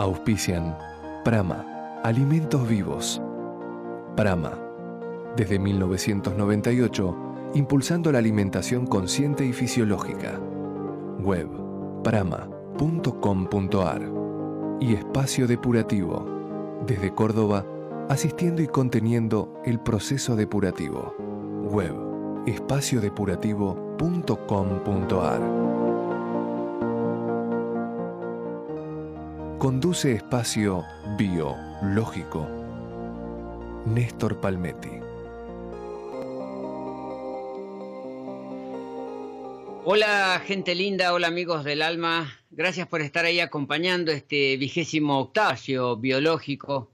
Auspician Prama, Alimentos Vivos. Prama, desde 1998, impulsando la alimentación consciente y fisiológica. Web prama.com.ar y Espacio Depurativo, desde Córdoba, asistiendo y conteniendo el proceso depurativo. Web espaciodepurativo.com.ar Conduce espacio biológico. Néstor Palmetti. Hola gente linda, hola amigos del alma, gracias por estar ahí acompañando este vigésimo octavio biológico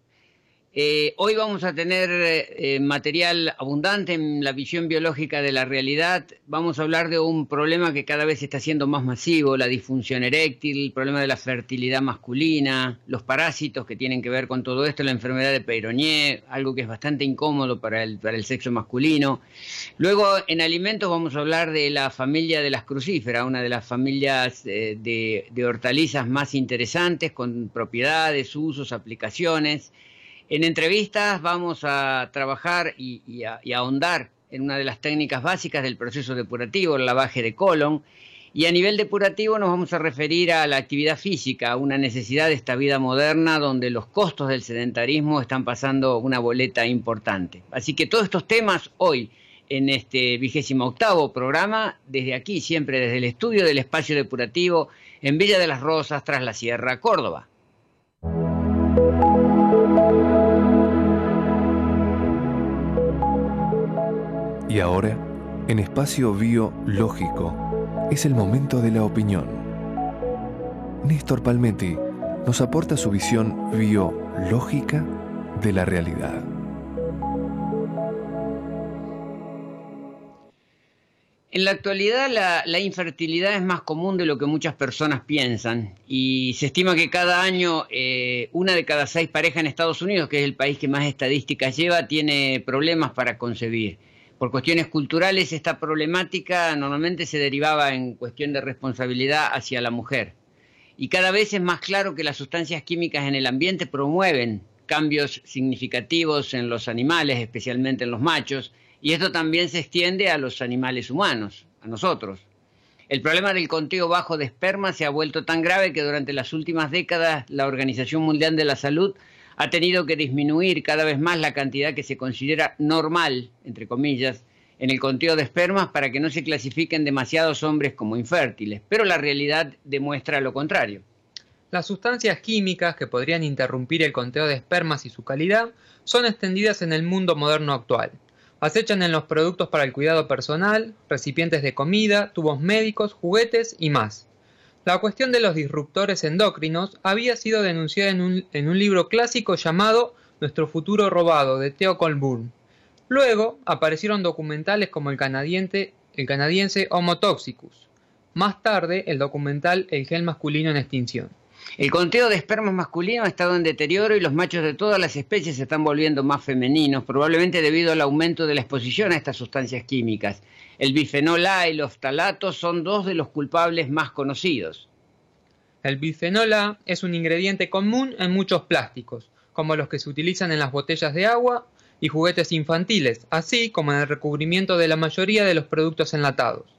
eh, hoy vamos a tener eh, material abundante en la visión biológica de la realidad. Vamos a hablar de un problema que cada vez está siendo más masivo, la disfunción eréctil, el problema de la fertilidad masculina, los parásitos que tienen que ver con todo esto, la enfermedad de Peyronie, algo que es bastante incómodo para el, para el sexo masculino. Luego, en alimentos vamos a hablar de la familia de las crucíferas, una de las familias eh, de, de hortalizas más interesantes, con propiedades, usos, aplicaciones. En entrevistas vamos a trabajar y, a, ahondar en una de las técnicas básicas del proceso depurativo, el lavaje de colon. Y a nivel depurativo nos vamos a referir a la actividad física, una necesidad de esta vida moderna donde los costos del sedentarismo están pasando una boleta importante. Así que todos estos temas hoy en este vigésimo octavo programa, desde aquí, siempre desde el estudio del espacio depurativo en Villa de las Rosas, tras la Sierra, Córdoba. Y ahora, en espacio biológico, es el momento de la opinión. Néstor Palmetti nos aporta su visión biológica de la realidad. En la actualidad la, infertilidad es más común de lo que muchas personas piensan y se estima que cada año eh, una de cada seis parejas en Estados Unidos, que es el país que más estadísticas lleva, tiene problemas para concebir. Por cuestiones culturales esta problemática normalmente se derivaba en cuestión de responsabilidad hacia la mujer. Y cada vez es más claro que las sustancias químicas en el ambiente promueven cambios significativos en los animales, especialmente en los machos, y esto también se extiende a los animales humanos, a nosotros. El problema del conteo bajo de esperma se ha vuelto tan grave que durante las últimas décadas la Organización Mundial de la Salud ha tenido que disminuir cada vez más la cantidad que se considera normal, entre comillas, en el conteo de espermas para que no se clasifiquen demasiados hombres como infértiles, pero la realidad demuestra lo contrario. Las sustancias químicas que podrían interrumpir el conteo de espermas y su calidad son extendidas en el mundo moderno actual. Acechan en los productos para el cuidado personal, recipientes de comida, tubos médicos, juguetes y más. La cuestión de los disruptores endocrinos había sido denunciada en un, libro clásico llamado Nuestro futuro robado de Theo Colburn. Luego aparecieron documentales como el canadiense, el canadiense Homo Toxicus. Más tarde, el documental El gel masculino en extinción. El conteo de espermas masculino ha estado en deterioro y los machos de todas las especies se están volviendo más femeninos, probablemente debido al aumento de la exposición a estas sustancias químicas. El bifenol A y los talatos son dos de los culpables más conocidos. El bifenol A es un ingrediente común en muchos plásticos, como los que se utilizan en las botellas de agua y juguetes infantiles, así como en el recubrimiento de la mayoría de los productos enlatados.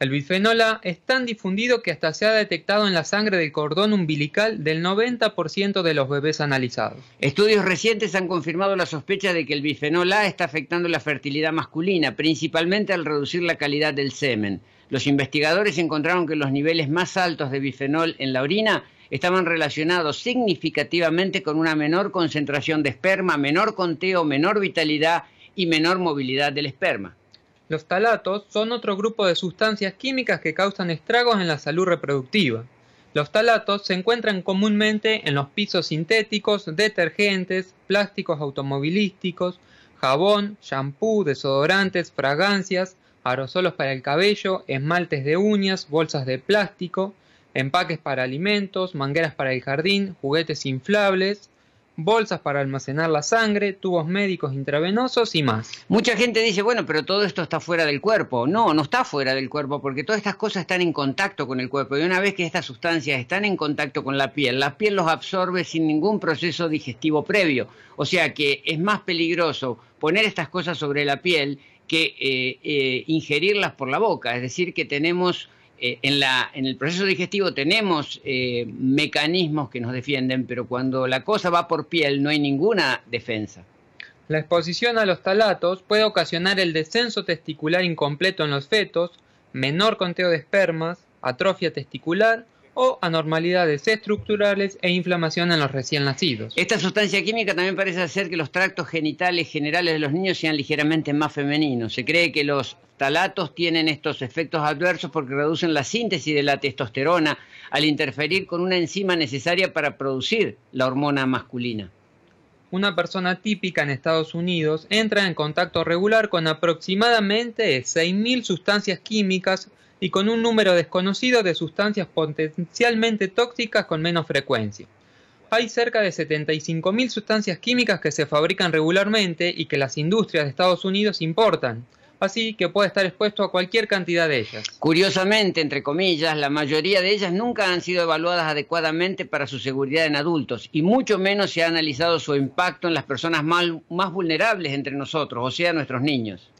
El bifenol A es tan difundido que hasta se ha detectado en la sangre del cordón umbilical del 90% de los bebés analizados. Estudios recientes han confirmado la sospecha de que el bifenol A está afectando la fertilidad masculina, principalmente al reducir la calidad del semen. Los investigadores encontraron que los niveles más altos de bifenol en la orina estaban relacionados significativamente con una menor concentración de esperma, menor conteo, menor vitalidad y menor movilidad del esperma. Los talatos son otro grupo de sustancias químicas que causan estragos en la salud reproductiva. Los talatos se encuentran comúnmente en los pisos sintéticos, detergentes, plásticos automovilísticos, jabón, shampoo, desodorantes, fragancias, aerosolos para el cabello, esmaltes de uñas, bolsas de plástico, empaques para alimentos, mangueras para el jardín, juguetes inflables, bolsas para almacenar la sangre, tubos médicos intravenosos y más. Mucha gente dice, bueno, pero todo esto está fuera del cuerpo. No, no está fuera del cuerpo porque todas estas cosas están en contacto con el cuerpo y una vez que estas sustancias están en contacto con la piel, la piel los absorbe sin ningún proceso digestivo previo. O sea que es más peligroso poner estas cosas sobre la piel que eh, eh, ingerirlas por la boca. Es decir, que tenemos eh, en, la, en el proceso digestivo tenemos eh, mecanismos que nos defienden, pero cuando la cosa va por piel no hay ninguna defensa. La exposición a los talatos puede ocasionar el descenso testicular incompleto en los fetos, menor conteo de espermas, atrofia testicular o anormalidades estructurales e inflamación en los recién nacidos. Esta sustancia química también parece hacer que los tractos genitales generales de los niños sean ligeramente más femeninos. Se cree que los talatos tienen estos efectos adversos porque reducen la síntesis de la testosterona al interferir con una enzima necesaria para producir la hormona masculina. Una persona típica en Estados Unidos entra en contacto regular con aproximadamente 6.000 sustancias químicas y con un número desconocido de sustancias potencialmente tóxicas con menos frecuencia. Hay cerca de 75.000 sustancias químicas que se fabrican regularmente y que las industrias de Estados Unidos importan, así que puede estar expuesto a cualquier cantidad de ellas. Curiosamente, entre comillas, la mayoría de ellas nunca han sido evaluadas adecuadamente para su seguridad en adultos y mucho menos se ha analizado su impacto en las personas más, más vulnerables entre nosotros, o sea, nuestros niños.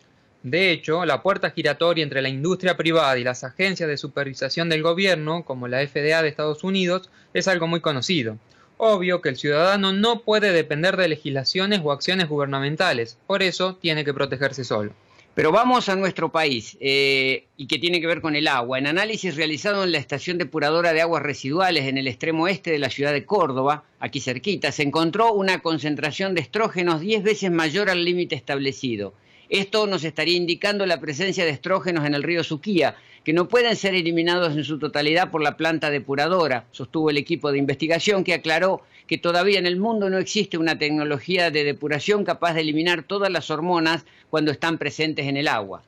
De hecho, la puerta giratoria entre la industria privada y las agencias de supervisación del gobierno, como la FDA de Estados Unidos, es algo muy conocido. Obvio que el ciudadano no puede depender de legislaciones o acciones gubernamentales, por eso tiene que protegerse solo. Pero vamos a nuestro país, eh, y que tiene que ver con el agua. En análisis realizado en la estación depuradora de aguas residuales en el extremo este de la ciudad de Córdoba, aquí cerquita, se encontró una concentración de estrógenos 10 veces mayor al límite establecido. Esto nos estaría indicando la presencia de estrógenos en el río Suquía, que no pueden ser eliminados en su totalidad por la planta depuradora, sostuvo el equipo de investigación que aclaró que todavía en el mundo no existe una tecnología de depuración capaz de eliminar todas las hormonas cuando están presentes en el agua.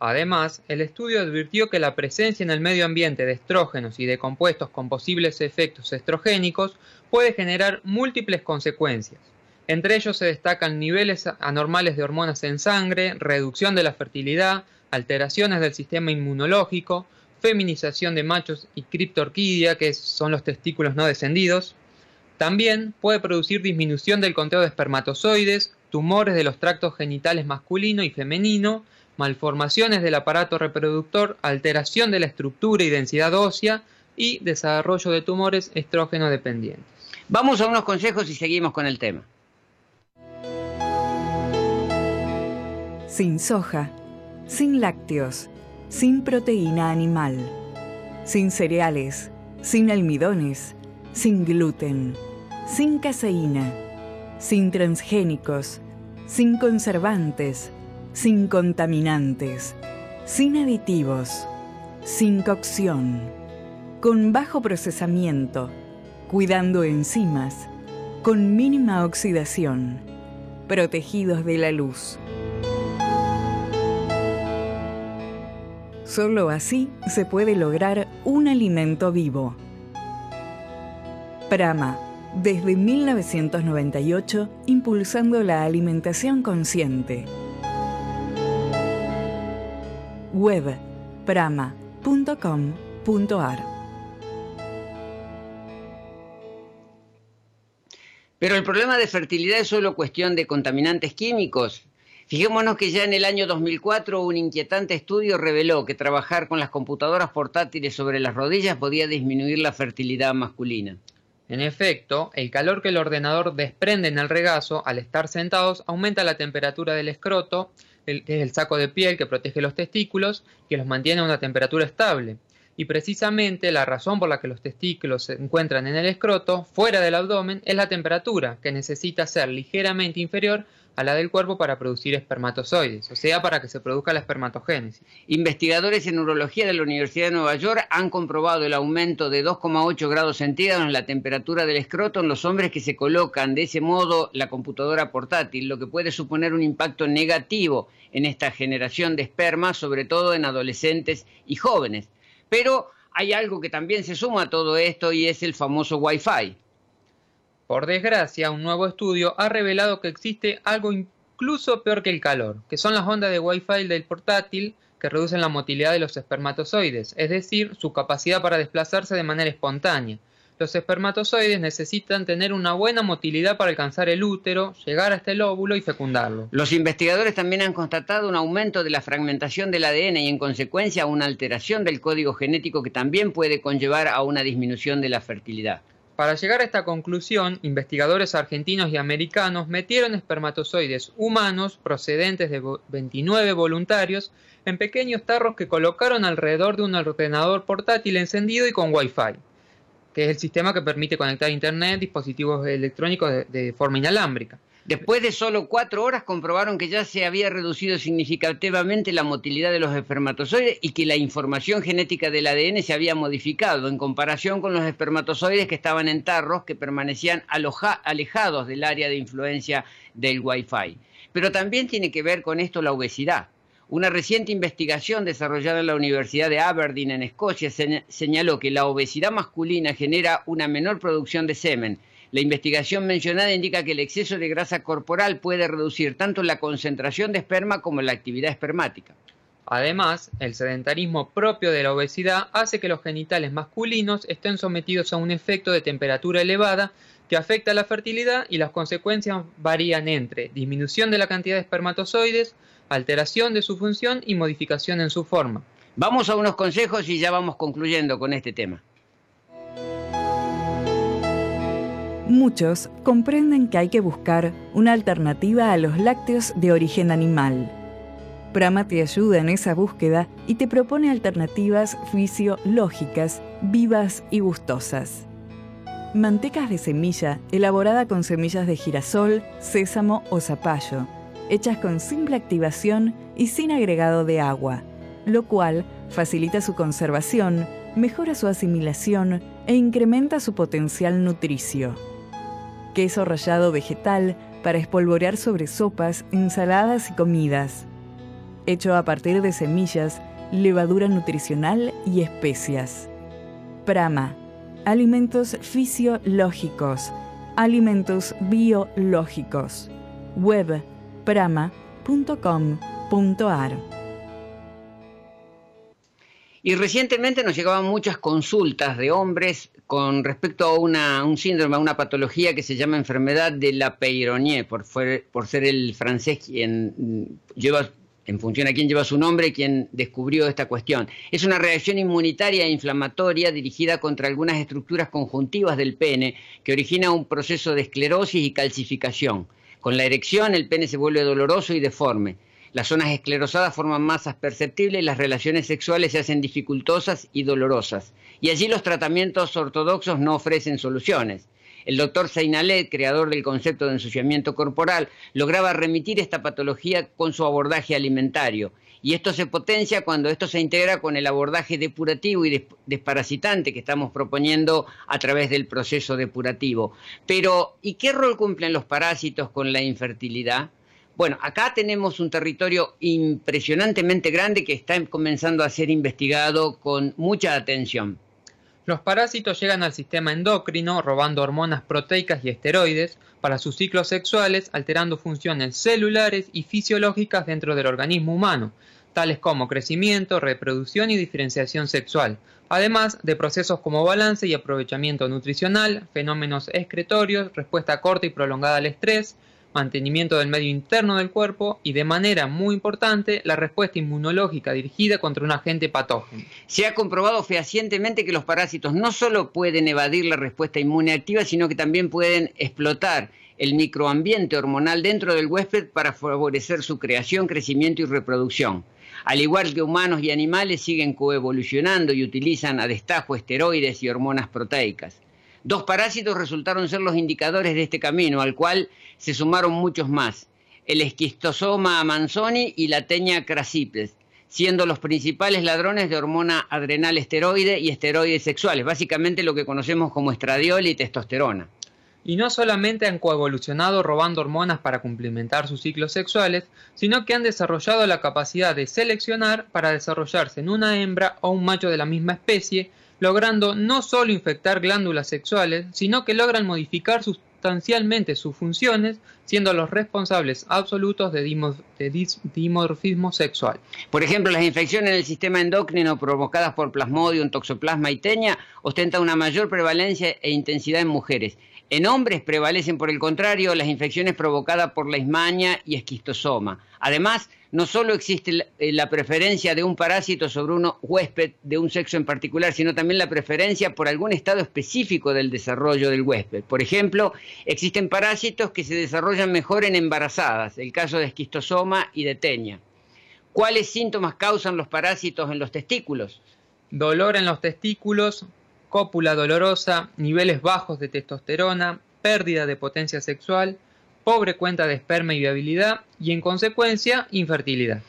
Además, el estudio advirtió que la presencia en el medio ambiente de estrógenos y de compuestos con posibles efectos estrogénicos puede generar múltiples consecuencias. Entre ellos se destacan niveles anormales de hormonas en sangre, reducción de la fertilidad, alteraciones del sistema inmunológico, feminización de machos y criptorquidia, que son los testículos no descendidos. También puede producir disminución del conteo de espermatozoides, tumores de los tractos genitales masculino y femenino, malformaciones del aparato reproductor, alteración de la estructura y densidad ósea y desarrollo de tumores estrógeno dependientes. Vamos a unos consejos y seguimos con el tema. Sin soja, sin lácteos, sin proteína animal, sin cereales, sin almidones, sin gluten, sin caseína, sin transgénicos, sin conservantes, sin contaminantes, sin aditivos, sin cocción, con bajo procesamiento, cuidando enzimas, con mínima oxidación, protegidos de la luz. Solo así se puede lograr un alimento vivo. Prama, desde 1998, impulsando la alimentación consciente. Web prama.com.ar Pero el problema de fertilidad es solo cuestión de contaminantes químicos. Fijémonos que ya en el año 2004 un inquietante estudio reveló que trabajar con las computadoras portátiles sobre las rodillas podía disminuir la fertilidad masculina. En efecto, el calor que el ordenador desprende en el regazo al estar sentados aumenta la temperatura del escroto, que es el saco de piel que protege los testículos, que los mantiene a una temperatura estable. Y precisamente la razón por la que los testículos se encuentran en el escroto, fuera del abdomen, es la temperatura, que necesita ser ligeramente inferior a la del cuerpo para producir espermatozoides, o sea, para que se produzca la espermatogénesis. Investigadores en neurología de la Universidad de Nueva York han comprobado el aumento de 2,8 grados centígrados en la temperatura del escroto en los hombres que se colocan de ese modo la computadora portátil, lo que puede suponer un impacto negativo en esta generación de esperma, sobre todo en adolescentes y jóvenes. Pero hay algo que también se suma a todo esto y es el famoso Wi-Fi. Por desgracia, un nuevo estudio ha revelado que existe algo incluso peor que el calor, que son las ondas de Wi-Fi del portátil que reducen la motilidad de los espermatozoides, es decir, su capacidad para desplazarse de manera espontánea. Los espermatozoides necesitan tener una buena motilidad para alcanzar el útero, llegar hasta el óvulo y fecundarlo. Los investigadores también han constatado un aumento de la fragmentación del ADN y en consecuencia una alteración del código genético que también puede conllevar a una disminución de la fertilidad. Para llegar a esta conclusión, investigadores argentinos y americanos metieron espermatozoides humanos procedentes de 29 voluntarios en pequeños tarros que colocaron alrededor de un ordenador portátil encendido y con Wi-Fi, que es el sistema que permite conectar Internet, dispositivos electrónicos de, de forma inalámbrica. Después de solo cuatro horas comprobaron que ya se había reducido significativamente la motilidad de los espermatozoides y que la información genética del ADN se había modificado en comparación con los espermatozoides que estaban en tarros que permanecían alejados del área de influencia del Wi-Fi. Pero también tiene que ver con esto la obesidad. Una reciente investigación desarrollada en la Universidad de Aberdeen en Escocia señaló que la obesidad masculina genera una menor producción de semen la investigación mencionada indica que el exceso de grasa corporal puede reducir tanto la concentración de esperma como la actividad espermática. Además, el sedentarismo propio de la obesidad hace que los genitales masculinos estén sometidos a un efecto de temperatura elevada que afecta la fertilidad y las consecuencias varían entre disminución de la cantidad de espermatozoides, alteración de su función y modificación en su forma. Vamos a unos consejos y ya vamos concluyendo con este tema. Muchos comprenden que hay que buscar una alternativa a los lácteos de origen animal. Prama te ayuda en esa búsqueda y te propone alternativas fisiológicas, vivas y gustosas. Mantecas de semilla elaborada con semillas de girasol, sésamo o zapallo, hechas con simple activación y sin agregado de agua, lo cual facilita su conservación, mejora su asimilación e incrementa su potencial nutricio queso rallado vegetal para espolvorear sobre sopas, ensaladas y comidas. Hecho a partir de semillas, levadura nutricional y especias. Prama. Alimentos fisiológicos. Alimentos biológicos. Web prama.com.ar y recientemente nos llegaban muchas consultas de hombres con respecto a una, un síndrome, a una patología que se llama enfermedad de la Peyronie, por, por ser el francés quien lleva, en función a quien lleva su nombre, quien descubrió esta cuestión. Es una reacción inmunitaria e inflamatoria dirigida contra algunas estructuras conjuntivas del pene que origina un proceso de esclerosis y calcificación. Con la erección el pene se vuelve doloroso y deforme. Las zonas esclerosadas forman masas perceptibles y las relaciones sexuales se hacen dificultosas y dolorosas. Y allí los tratamientos ortodoxos no ofrecen soluciones. El doctor Seinalet, creador del concepto de ensuciamiento corporal, lograba remitir esta patología con su abordaje alimentario. Y esto se potencia cuando esto se integra con el abordaje depurativo y desparasitante que estamos proponiendo a través del proceso depurativo. Pero, ¿y qué rol cumplen los parásitos con la infertilidad? Bueno, acá tenemos un territorio impresionantemente grande que está comenzando a ser investigado con mucha atención. Los parásitos llegan al sistema endocrino robando hormonas proteicas y esteroides para sus ciclos sexuales, alterando funciones celulares y fisiológicas dentro del organismo humano, tales como crecimiento, reproducción y diferenciación sexual, además de procesos como balance y aprovechamiento nutricional, fenómenos excretorios, respuesta corta y prolongada al estrés, mantenimiento del medio interno del cuerpo y, de manera muy importante, la respuesta inmunológica dirigida contra un agente patógeno. Se ha comprobado fehacientemente que los parásitos no solo pueden evadir la respuesta inmune activa, sino que también pueden explotar el microambiente hormonal dentro del huésped para favorecer su creación, crecimiento y reproducción. Al igual que humanos y animales siguen coevolucionando y utilizan a destajo esteroides y hormonas proteicas. Dos parásitos resultaron ser los indicadores de este camino, al cual se sumaron muchos más. el esquistosoma manzoni y la teña crassipes, siendo los principales ladrones de hormona adrenal esteroide y esteroides sexuales, básicamente lo que conocemos como estradiol y testosterona. Y no solamente han coevolucionado robando hormonas para cumplimentar sus ciclos sexuales, sino que han desarrollado la capacidad de seleccionar para desarrollarse en una hembra o un macho de la misma especie, logrando no solo infectar glándulas sexuales, sino que logran modificar sustancialmente sus funciones, siendo los responsables absolutos de, dimorfismo sexual. Por ejemplo, las infecciones en el sistema endocrino provocadas por plasmodium, toxoplasma y teña ostentan una mayor prevalencia e intensidad en mujeres en hombres prevalecen, por el contrario, las infecciones provocadas por la ismaña y esquistosoma. Además, no solo existe eh, la preferencia de un parásito sobre un huésped de un sexo en particular, sino también la preferencia por algún estado específico del desarrollo del huésped. Por ejemplo, existen parásitos que se desarrollan mejor en embarazadas, el caso de esquistosoma y de teña. ¿Cuáles síntomas causan los parásitos en los testículos? Dolor en los testículos, cópula dolorosa, niveles bajos de testosterona, pérdida de potencia sexual, pobre cuenta de esperma y viabilidad y en consecuencia infertilidad.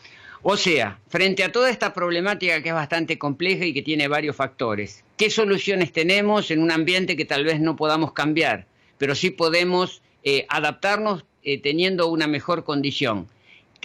O sea, frente a toda esta problemática que es bastante compleja y que tiene varios factores, ¿qué soluciones tenemos en un ambiente que tal vez no podamos cambiar, pero sí podemos eh, adaptarnos eh, teniendo una mejor condición?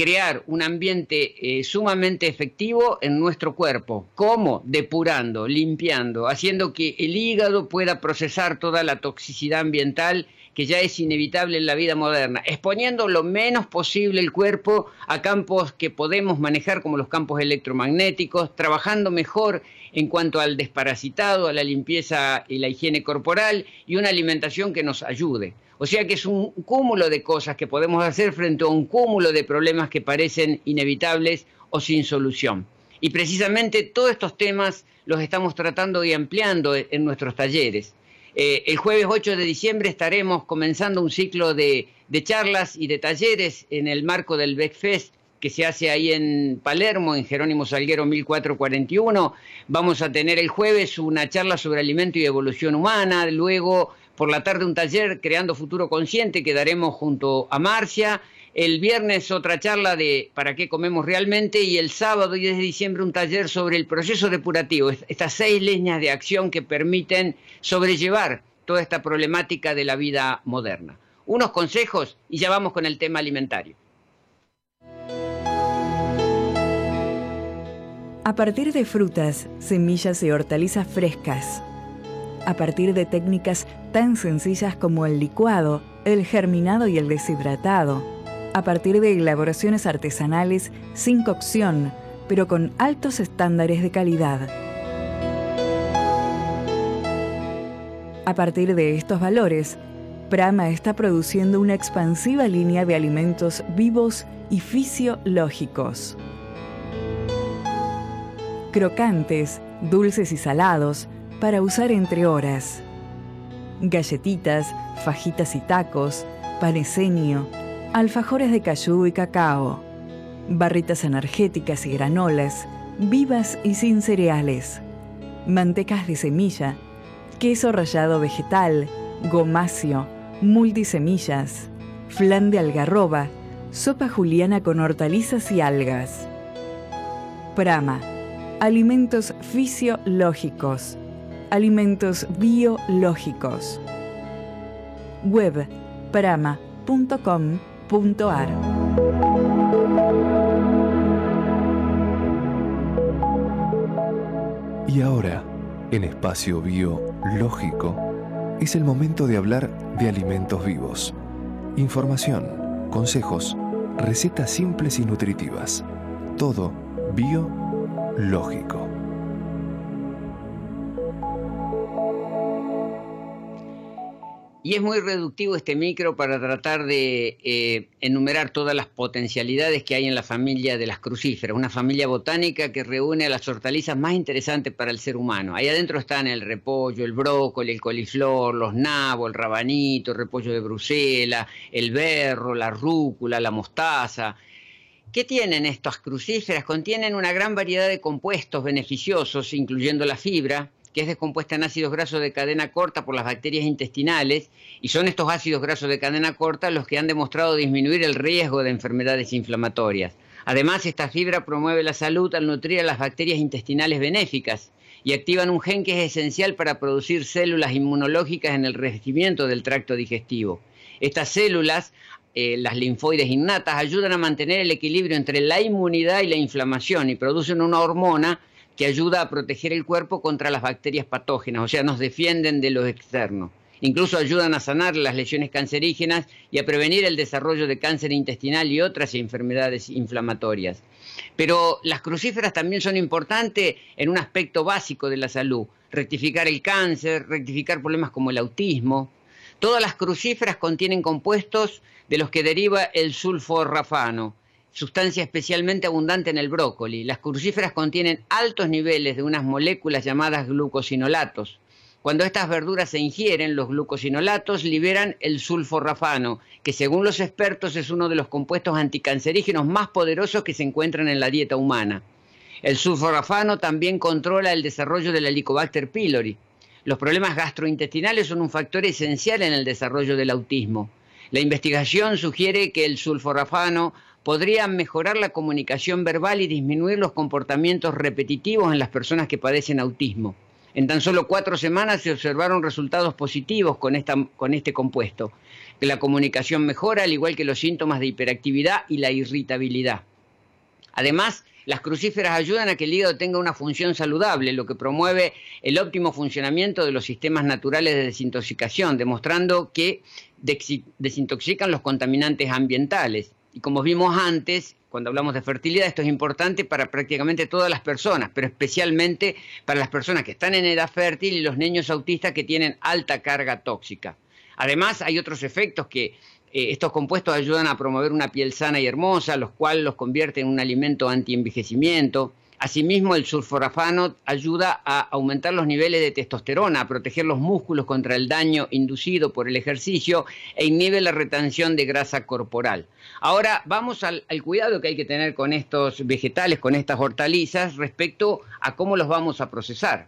Crear un ambiente eh, sumamente efectivo en nuestro cuerpo. ¿Cómo? Depurando, limpiando, haciendo que el hígado pueda procesar toda la toxicidad ambiental que ya es inevitable en la vida moderna, exponiendo lo menos posible el cuerpo a campos que podemos manejar como los campos electromagnéticos, trabajando mejor en cuanto al desparasitado, a la limpieza y la higiene corporal y una alimentación que nos ayude. O sea que es un cúmulo de cosas que podemos hacer frente a un cúmulo de problemas que parecen inevitables o sin solución. Y precisamente todos estos temas los estamos tratando y ampliando en nuestros talleres. Eh, el jueves 8 de diciembre estaremos comenzando un ciclo de, charlas y de talleres en el marco del BECFEST que se hace ahí en Palermo, en Jerónimo Salguero 1441. Vamos a tener el jueves una charla sobre alimento y evolución humana, luego por la tarde un taller Creando Futuro Consciente que daremos junto a Marcia. El viernes otra charla de para qué comemos realmente y el sábado 10 de diciembre un taller sobre el proceso depurativo, estas seis líneas de acción que permiten sobrellevar toda esta problemática de la vida moderna. Unos consejos y ya vamos con el tema alimentario. A partir de frutas, semillas y hortalizas frescas, a partir de técnicas tan sencillas como el licuado, el germinado y el deshidratado, a partir de elaboraciones artesanales sin cocción, pero con altos estándares de calidad. A partir de estos valores, Prama está produciendo una expansiva línea de alimentos vivos y fisiológicos. Crocantes, dulces y salados, para usar entre horas. Galletitas, fajitas y tacos, paneseño, alfajores de cayú y cacao, barritas energéticas y granolas, vivas y sin cereales, mantecas de semilla, queso rallado vegetal, gomacio, multisemillas, flan de algarroba, sopa juliana con hortalizas y algas. Prama, alimentos fisiológicos alimentos biológicos. Web prama.com.ar Y ahora, en espacio biológico, es el momento de hablar de alimentos vivos. Información, consejos, recetas simples y nutritivas. Todo biológico. Y es muy reductivo este micro para tratar de eh, enumerar todas las potencialidades que hay en la familia de las crucíferas, una familia botánica que reúne a las hortalizas más interesantes para el ser humano. Ahí adentro están el repollo, el brócoli, el coliflor, los nabos, el rabanito, el repollo de Bruselas, el berro, la rúcula, la mostaza. ¿Qué tienen estas crucíferas? Contienen una gran variedad de compuestos beneficiosos, incluyendo la fibra, que es descompuesta en ácidos grasos de cadena corta por las bacterias intestinales, y son estos ácidos grasos de cadena corta los que han demostrado disminuir el riesgo de enfermedades inflamatorias. Además, esta fibra promueve la salud al nutrir a las bacterias intestinales benéficas y activan un gen que es esencial para producir células inmunológicas en el revestimiento del tracto digestivo. Estas células, eh, las linfoides innatas, ayudan a mantener el equilibrio entre la inmunidad y la inflamación y producen una hormona que ayuda a proteger el cuerpo contra las bacterias patógenas, o sea, nos defienden de lo externo. Incluso ayudan a sanar las lesiones cancerígenas y a prevenir el desarrollo de cáncer intestinal y otras enfermedades inflamatorias. Pero las crucíferas también son importantes en un aspecto básico de la salud, rectificar el cáncer, rectificar problemas como el autismo. Todas las crucíferas contienen compuestos de los que deriva el sulforafano, sustancia especialmente abundante en el brócoli. Las crucíferas contienen altos niveles de unas moléculas llamadas glucosinolatos. Cuando estas verduras se ingieren, los glucosinolatos liberan el sulforafano, que según los expertos es uno de los compuestos anticancerígenos más poderosos que se encuentran en la dieta humana. El sulforafano también controla el desarrollo del Helicobacter pylori. Los problemas gastrointestinales son un factor esencial en el desarrollo del autismo. La investigación sugiere que el sulforafano podría mejorar la comunicación verbal y disminuir los comportamientos repetitivos en las personas que padecen autismo. En tan solo cuatro semanas se observaron resultados positivos con, con este compuesto. Que la comunicación mejora, al igual que los síntomas de hiperactividad y la irritabilidad. Además, las crucíferas ayudan a que el hígado tenga una función saludable, lo que promueve el óptimo funcionamiento de los sistemas naturales de desintoxicación, demostrando que desintoxican los contaminantes ambientales. Y como vimos antes, cuando hablamos de fertilidad, esto es importante para prácticamente todas las personas, pero especialmente para las personas que están en edad fértil y los niños autistas que tienen alta carga tóxica. Además, hay otros efectos que eh, estos compuestos ayudan a promover una piel sana y hermosa, los cuales los convierten en un alimento anti-envejecimiento. Asimismo, el sulforafano ayuda a aumentar los niveles de testosterona, a proteger los músculos contra el daño inducido por el ejercicio e inhibe la retención de grasa corporal. Ahora vamos al, cuidado que hay que tener con estos vegetales, con estas hortalizas, respecto a cómo los vamos a procesar.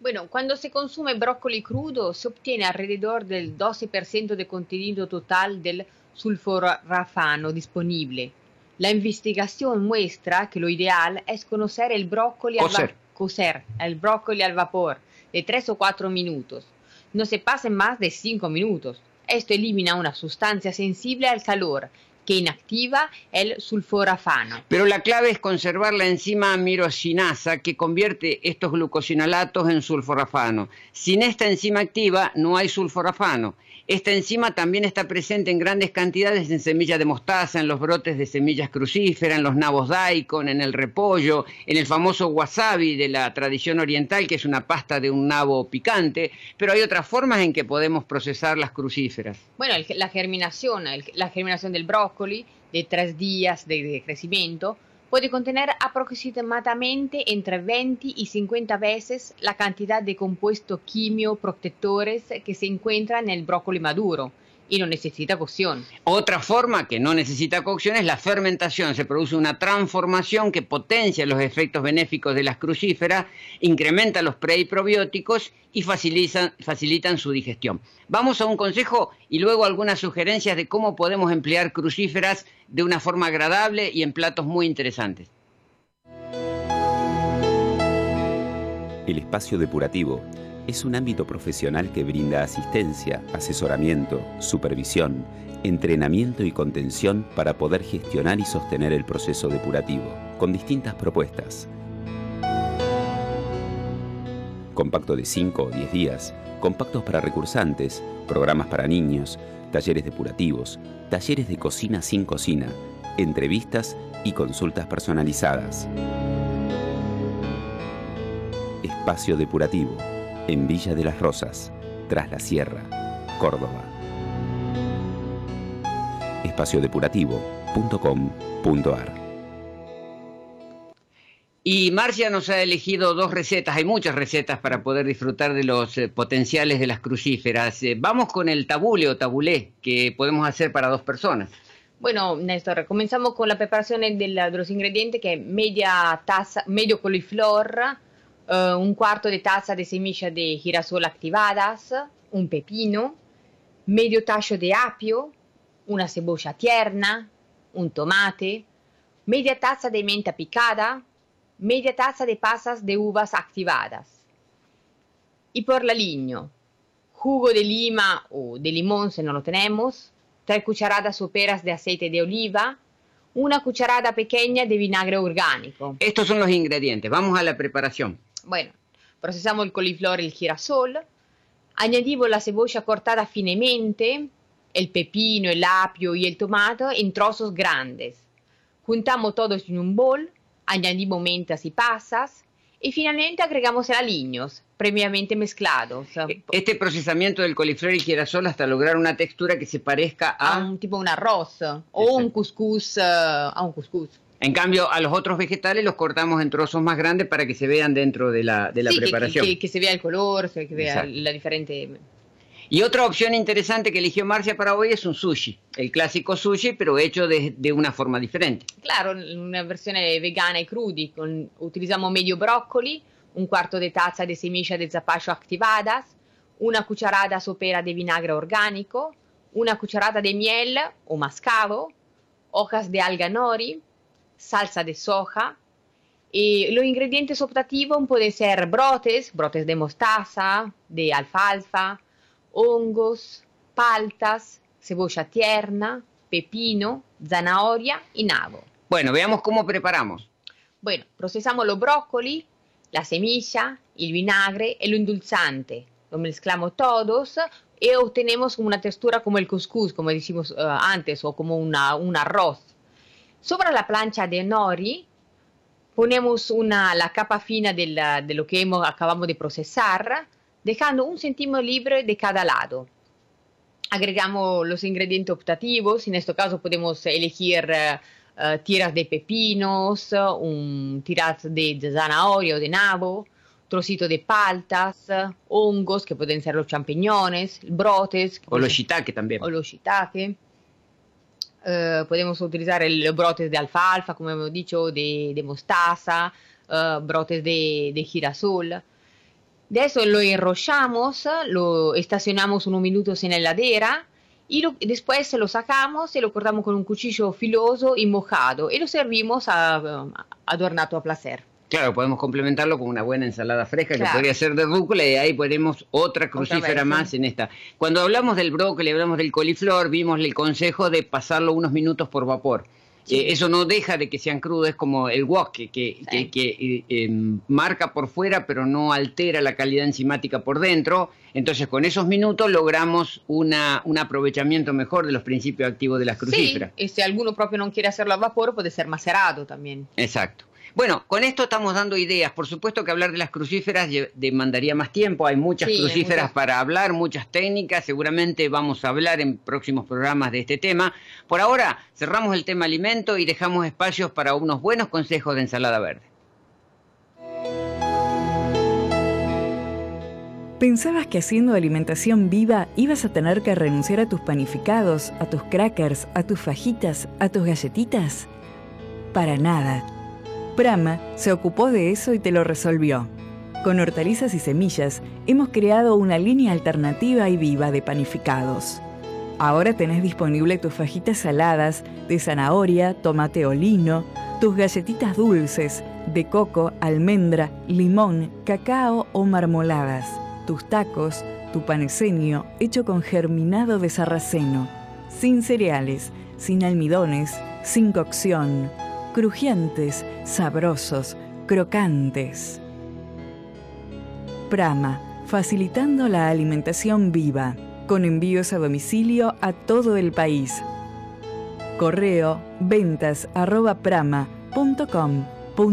Bueno, cuando se consume brócoli crudo se obtiene alrededor del 12% de contenido total del sulforafano disponible. La investigación muestra que lo ideal es conocer el brócoli al, cocer el brócoli al vapor de 3 o 4 minutos. No se pasen más de 5 minutos. Esto elimina una sustancia sensible al calor que inactiva el sulforafano. Pero la clave es conservar la enzima mirosinasa que convierte estos glucosinolatos en sulforafano. Sin esta enzima activa no hay sulforafano. Esta enzima también está presente en grandes cantidades en semillas de mostaza, en los brotes de semillas crucíferas, en los nabos daikon, en el repollo, en el famoso wasabi de la tradición oriental, que es una pasta de un nabo picante, pero hay otras formas en que podemos procesar las crucíferas. Bueno, la germinación, la germinación del brócoli de tres días de crecimiento, puede contener aproximadamente entre 20 y 50 veces la cantidad de compuestos quimioprotectores que se encuentran en el brócoli maduro y no necesita cocción. Otra forma que no necesita cocción es la fermentación. Se produce una transformación que potencia los efectos benéficos de las crucíferas, incrementa los pre y probióticos y facilitan, facilitan su digestión. Vamos a un consejo y luego algunas sugerencias de cómo podemos emplear crucíferas de una forma agradable y en platos muy interesantes. El espacio depurativo es un ámbito profesional que brinda asistencia, asesoramiento, supervisión, entrenamiento y contención para poder gestionar y sostener el proceso depurativo, con distintas propuestas. Compacto de 5 o 10 días, compactos para recursantes, programas para niños, talleres depurativos, talleres de cocina sin cocina, entrevistas y consultas personalizadas. Espacio Depurativo en Villa de las Rosas, tras la Sierra, Córdoba. espaciodepurativo.com.ar y Marcia nos ha elegido dos recetas, hay muchas recetas para poder disfrutar de los eh, potenciales de las crucíferas. Eh, vamos con el tabule o tabulé que podemos hacer para dos personas. Bueno, Néstor, comenzamos con la preparación de, los ingredientes que es media taza, medio coliflor, eh, un cuarto de taza de semillas de girasol activadas, un pepino, medio tacho de apio, una cebolla tierna, un tomate, media taza de menta picada, media taza de pasas de uvas activadas. Y por la aliño, jugo de lima o de limón si no lo tenemos, tres cucharadas soperas de aceite de oliva, una cucharada pequeña de vinagre orgánico. Estos son los ingredientes. Vamos a la preparación. Bueno, procesamos el coliflor y el girasol, añadimos la cebolla cortada finemente, el pepino, el apio y el tomate en trozos grandes. Juntamos todos en un bol, añadimos mentas y pasas y finalmente agregamos el aliños previamente mezclados. Este procesamiento del coliflor y girasol hasta lograr una textura que se parezca a, a un tipo un arroz o un couscous, uh, a un couscous. En cambio, a los otros vegetales los cortamos en trozos más grandes para que se vean dentro de la, de la sí, preparación. Que, que, que, se vea el color, que vea Exacto. la diferente... Y otra opción interesante que eligió Marcia para hoy es un sushi, el clásico sushi, pero hecho de, de una forma diferente. Claro, una versión vegana y crudi. Con, utilizamos medio brócoli, un cuarto de taza de semillas de zapallo activadas, una cucharada sopera de vinagre orgánico, una cucharada de miel o mascavo, hojas de alga nori, salsa de soja. Y los ingredientes optativos pueden ser brotes, brotes de mostaza, de alfalfa, hongos, paltas, cebolla tierna, pepino, zanahoria y nabo. Bueno, veamos cómo preparamos. Bueno, procesamos los brócoli, la semilla, el vinagre y lo endulzante. Lo mezclamos todos y obtenemos una textura como el couscous, como decimos uh, antes, o como una, un arroz. Sobre la plancha de nori ponemos una, la capa fina de, la, de lo que hemos, acabamos de procesar, dejando un centímetro libre de cada lado. Agregamos los ingredientes optativos, en este caso podemos elegir uh, tiras de pepinos, un tiras de, de zanahoria o de nabo, trocito de paltas, hongos que pueden ser los champiñones, brotes. O los shiitake también. O los shiitake. Uh, podemos utilizar el brotes de alfalfa, como hemos dicho, de, de mostaza, uh, brotes de, de, girasol. De eso lo enrollamos, lo estacionamos unos minutos en la heladera y lo, después lo sacamos y lo cortamos con un cuchillo filoso y mojado y lo servimos a, a, adornado a placer. Claro, podemos complementarlo con una buena ensalada fresca claro. que podría ser de rúcula y ahí ponemos otra crucífera otra más en esta. Cuando hablamos del brócoli, hablamos del coliflor, vimos el consejo de pasarlo unos minutos por vapor. Sí. Eh, eso no deja de que sean crudos, es como el wok, que, que, sí. que, que eh, eh, marca por fuera pero no altera la calidad enzimática por dentro. Entonces con esos minutos logramos una, un aprovechamiento mejor de los principios activos de las crucíferas. Sí, y si alguno propio no quiere hacerlo a vapor, puede ser macerado también. Exacto. Bueno, con esto estamos dando ideas. Por supuesto que hablar de las crucíferas demandaría más tiempo. Hay muchas sí, crucíferas muchas... para hablar, muchas técnicas. Seguramente vamos a hablar en próximos programas de este tema. Por ahora, cerramos el tema alimento y dejamos espacios para unos buenos consejos de ensalada verde. ¿Pensabas que haciendo alimentación viva ibas a tener que renunciar a tus panificados, a tus crackers, a tus fajitas, a tus galletitas? Para nada. Prama se ocupó de eso y te lo resolvió. Con hortalizas y semillas hemos creado una línea alternativa y viva de panificados. Ahora tenés disponible tus fajitas saladas de zanahoria, tomate o lino, tus galletitas dulces de coco, almendra, limón, cacao o marmoladas, tus tacos, tu paneseño hecho con germinado de sarraceno, sin cereales, sin almidones, sin cocción, crujientes, sabrosos, crocantes. Prama, facilitando la alimentación viva, con envíos a domicilio a todo el país. Correo ventas arroba.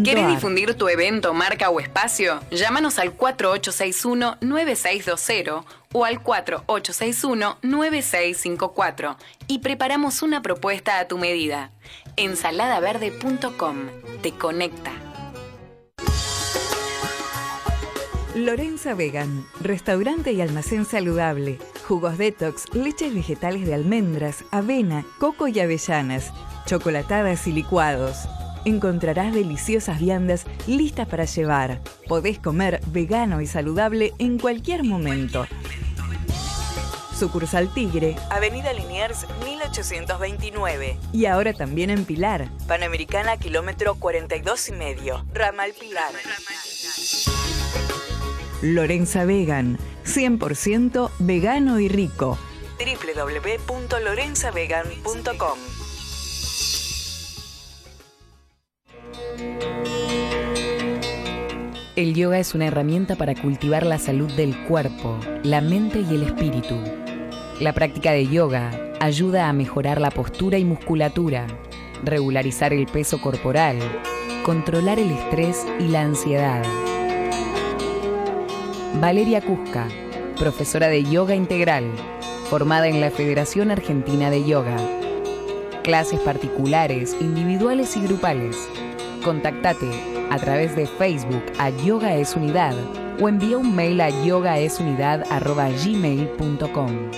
¿Quieres difundir tu evento, marca o espacio? Llámanos al 4861-9620 o al 4861-9654 y preparamos una propuesta a tu medida. Ensaladaverde.com te conecta. Lorenza Vegan, restaurante y almacén saludable. Jugos detox, leches vegetales de almendras, avena, coco y avellanas, chocolatadas y licuados encontrarás deliciosas viandas listas para llevar. Podés comer vegano y saludable en cualquier momento. Sucursal Tigre, Avenida Liniers 1829. Y ahora también en Pilar, Panamericana kilómetro 42 y medio, Ramal Pilar. Lorenza Vegan, 100% vegano y rico. www.lorenzavegan.com El yoga es una herramienta para cultivar la salud del cuerpo, la mente y el espíritu. La práctica de yoga ayuda a mejorar la postura y musculatura, regularizar el peso corporal, controlar el estrés y la ansiedad. Valeria Cusca, profesora de yoga integral, formada en la Federación Argentina de Yoga. Clases particulares, individuales y grupales. Contactate a través de Facebook a Yoga es Unidad o envía un mail a yogaesunidad.gmail.com.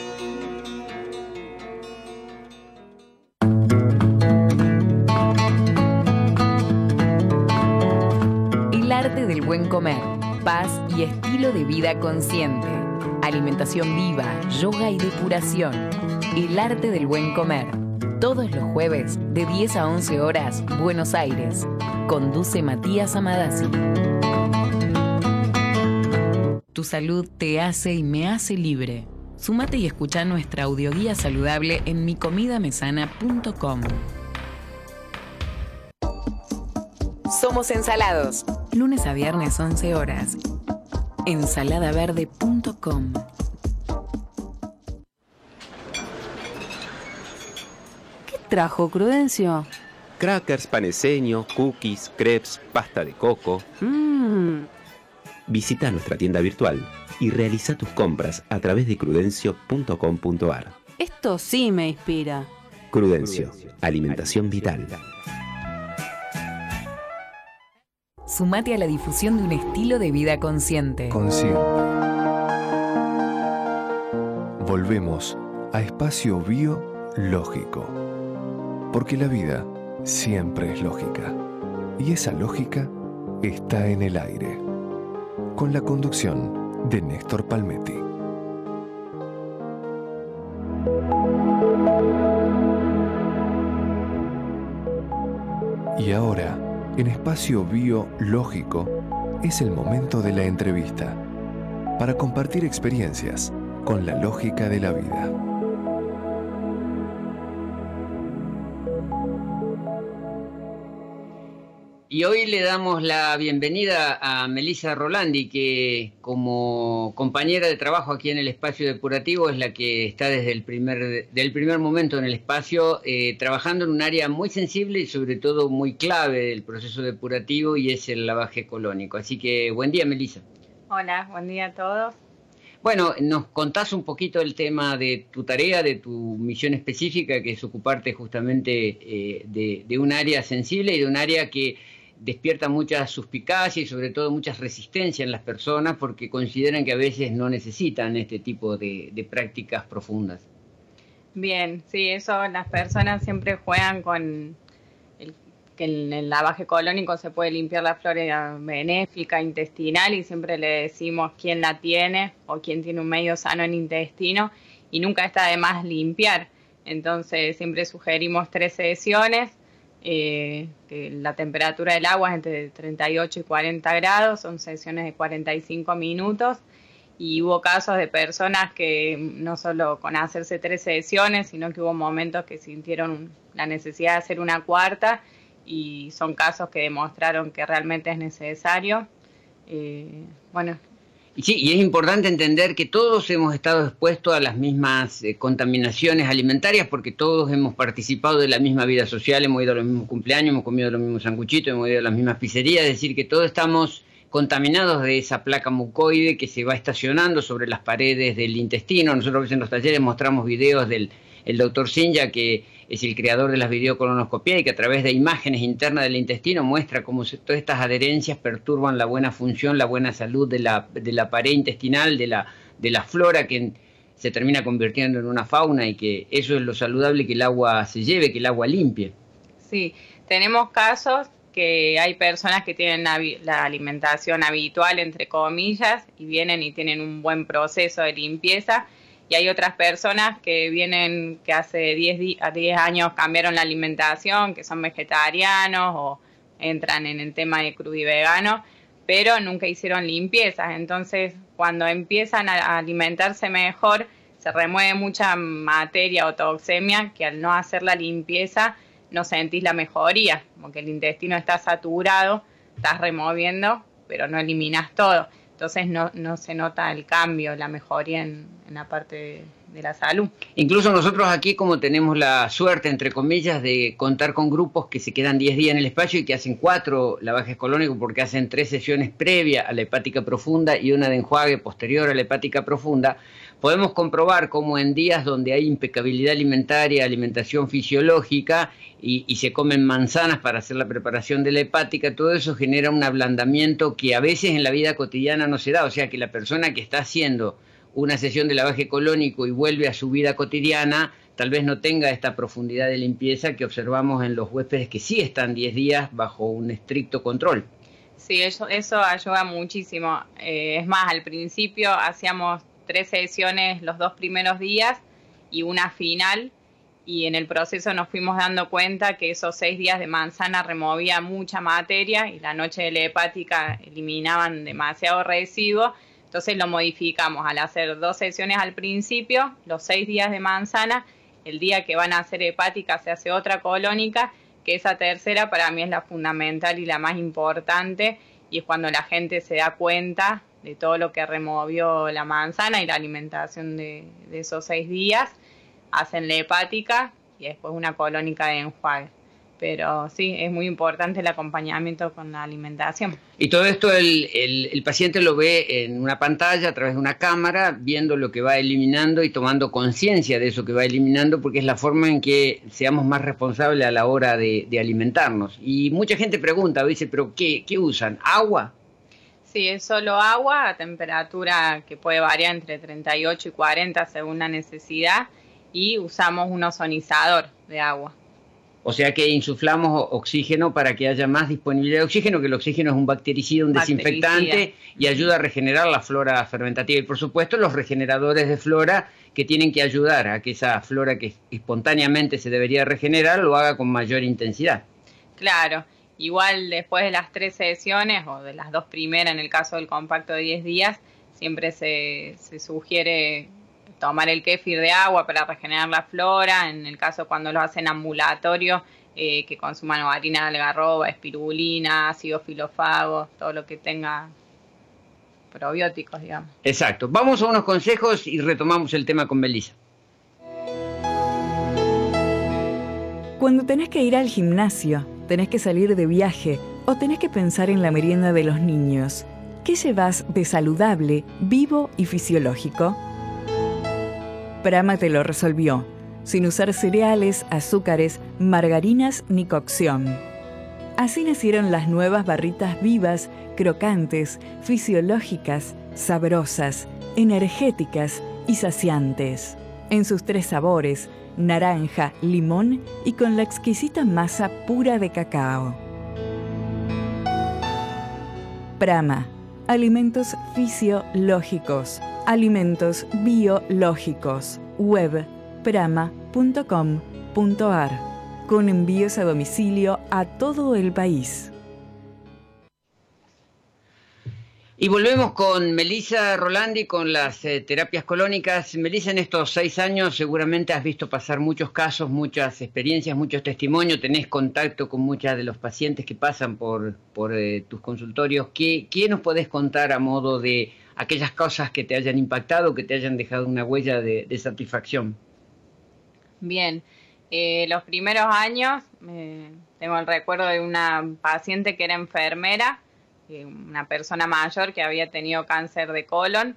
El arte del buen comer, paz y estilo de vida consciente. Alimentación viva, yoga y depuración. El arte del buen comer. Todos los jueves de 10 a 11 horas, Buenos Aires. Conduce Matías Amadasi. Tu salud te hace y me hace libre. Súmate y escucha nuestra audioguía saludable en micomidamesana.com. Somos Ensalados. Lunes a viernes 11 horas. Ensaladaverde.com. ¿Qué trajo Prudencio? Crackers, paneseño, cookies, crepes, pasta de coco. Mmm, Visita nuestra tienda virtual y realiza tus compras a través de crudencio.com.ar. esto sí me inspira. Crudencio, alimentación vital. Sumate a la difusión de un estilo de vida consciente. Consciente. Volvemos a espacio biológico. Porque la vida siempre es lógica. Y esa lógica está en el aire. Con la conducción de Néstor Palmetti. Y ahora, en espacio biológico, es el momento de la entrevista para compartir experiencias con la lógica de la vida. Y hoy le damos la bienvenida a Melissa Rolandi, que como compañera de trabajo aquí en el espacio depurativo es la que está desde el primer, del primer momento en el espacio, eh, trabajando en un área muy sensible y sobre todo muy clave del proceso depurativo y es el lavaje colónico. Así que buen día, Melissa. Hola, buen día a todos. Bueno, nos contás un poquito el tema de tu tarea, de tu misión específica, que es ocuparte justamente eh, de, de un área sensible y de un área que despierta mucha suspicacia y sobre todo mucha resistencia en las personas porque consideran que a veces no necesitan este tipo de, de prácticas profundas. Bien, sí, eso las personas siempre juegan con el, que en el lavaje colónico se puede limpiar la flora benéfica intestinal y siempre le decimos quién la tiene o quién tiene un medio sano en intestino y nunca está de más limpiar. Entonces siempre sugerimos tres sesiones eh, que la temperatura del agua es entre 38 y 40 grados, son sesiones de 45 minutos y hubo casos de personas que no solo con hacerse tres sesiones, sino que hubo momentos que sintieron la necesidad de hacer una cuarta y son casos que demostraron que realmente es necesario. Eh, bueno, sí, y es importante entender que todos hemos estado expuestos a las mismas eh, contaminaciones alimentarias porque todos hemos participado de la misma vida social, hemos ido a los mismos cumpleaños, hemos comido los mismos sanguchitos, hemos ido a las mismas pizzerías, es decir, que todos estamos contaminados de esa placa mucoide que se va estacionando sobre las paredes del intestino. Nosotros a veces en los talleres mostramos videos del el doctor Sinja, que es el creador de las videocolonoscopias y que a través de imágenes internas del intestino muestra cómo se- todas estas adherencias perturban la buena función, la buena salud de la, de la pared intestinal, de la, de la flora que se termina convirtiendo en una fauna y que eso es lo saludable que el agua se lleve, que el agua limpie. Sí, tenemos casos que hay personas que tienen la alimentación habitual, entre comillas, y vienen y tienen un buen proceso de limpieza. Y hay otras personas que vienen, que hace 10, 10 años cambiaron la alimentación, que son vegetarianos o entran en el tema de crudo y vegano, pero nunca hicieron limpiezas. Entonces, cuando empiezan a alimentarse mejor, se remueve mucha materia o toxemia que al no hacer la limpieza no sentís la mejoría, como que el intestino está saturado, estás removiendo, pero no eliminas todo. Entonces no, no se nota el cambio, la mejoría en, la parte de, la salud. Incluso nosotros aquí, como tenemos la suerte, entre comillas, de contar con grupos que se quedan 10 días en el espacio y que hacen cuatro lavajes colónicos porque hacen tres sesiones previas a la hepática profunda y una de enjuague posterior a la hepática profunda, podemos comprobar cómo en días donde hay impecabilidad alimentaria, alimentación fisiológica y, se comen manzanas para hacer la preparación de la hepática, todo eso genera un ablandamiento que a veces en la vida cotidiana no se da. O sea que la persona que está haciendo una sesión de lavaje colónico y vuelve a su vida cotidiana, tal vez no tenga esta profundidad de limpieza que observamos en los huéspedes que sí están 10 días bajo un estricto control. Sí, eso, ayuda muchísimo. Eh, es más, al principio hacíamos tres sesiones los dos primeros días y una final. Y en el proceso nos fuimos dando cuenta que esos seis días de manzana removía mucha materia y la noche de la hepática eliminaban demasiado residuo. Entonces lo modificamos al hacer dos sesiones al principio, los seis días de manzana, el día que van a hacer hepática se hace otra colónica, que esa tercera para mí es la fundamental y la más importante y es cuando la gente se da cuenta de todo lo que removió la manzana y la alimentación de, esos seis días, hacen la hepática y después una colónica de enjuague. Pero sí, es muy importante el acompañamiento con la alimentación. Y todo esto el, el, paciente lo ve en una pantalla, a través de una cámara, viendo lo que va eliminando y tomando conciencia de eso que va eliminando, porque es la forma en que seamos más responsables a la hora de, alimentarnos. Y mucha gente pregunta, dice, ¿pero qué, qué usan? ¿Agua? Sí, es solo agua a temperatura que puede variar entre 38 y 40 según la necesidad y usamos un ozonizador de agua. O sea que insuflamos oxígeno para que haya más disponibilidad de oxígeno, que el oxígeno es un bactericida, un desinfectante y ayuda a regenerar la flora fermentativa. Y por supuesto los regeneradores de flora que tienen que ayudar a que esa flora que espontáneamente se debería regenerar lo haga con mayor intensidad. Claro, Igual después de las tres sesiones o de las dos primeras en el caso del compacto de 10 días, siempre se, sugiere tomar el kéfir de agua para regenerar la flora, en el caso cuando lo hacen ambulatorio, eh, que consuman harina de algarroba, espirulina, ácido filofago, todo lo que tenga probióticos, digamos. Exacto. Vamos a unos consejos y retomamos el tema con Belisa. Cuando tenés que ir al gimnasio, tenés que salir de viaje o tenés que pensar en la merienda de los niños, ¿qué llevas de saludable, vivo y fisiológico? Prama te lo resolvió, sin usar cereales, azúcares, margarinas ni cocción. Así nacieron las nuevas barritas vivas, crocantes, fisiológicas, sabrosas, energéticas y saciantes. En sus tres sabores, naranja, limón y con la exquisita masa pura de cacao. Prama, alimentos fisiológicos, alimentos biológicos, web prama.com.ar, con envíos a domicilio a todo el país. Y volvemos con Melisa Rolandi con las eh, terapias colónicas. Melisa, en estos seis años seguramente has visto pasar muchos casos, muchas experiencias, muchos testimonios, tenés contacto con muchos de los pacientes que pasan por, por eh, tus consultorios. ¿Qué, ¿Qué, nos podés contar a modo de aquellas cosas que te hayan impactado, que te hayan dejado una huella de, satisfacción? Bien, eh, los primeros años tengo el recuerdo de una paciente que era enfermera una persona mayor que había tenido cáncer de colon,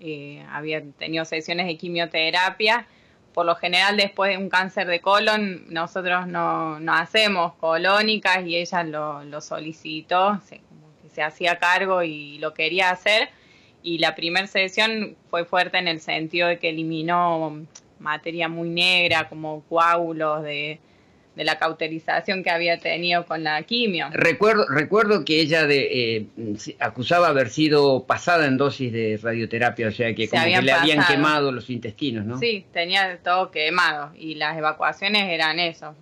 eh, había tenido sesiones de quimioterapia. Por lo general, después de un cáncer de colon, nosotros no, hacemos colónicas y ella lo, solicitó, se, se hacía cargo y lo quería hacer. Y la primera sesión fue fuerte en el sentido de que eliminó materia muy negra, como coágulos de, de la cauterización que había tenido con la quimio. Recuerdo, recuerdo que ella de, eh, acusaba haber sido pasada en dosis de radioterapia, o sea que como que le habían quemado los intestinos, ¿no? Sí, tenía todo quemado y las evacuaciones eran eso,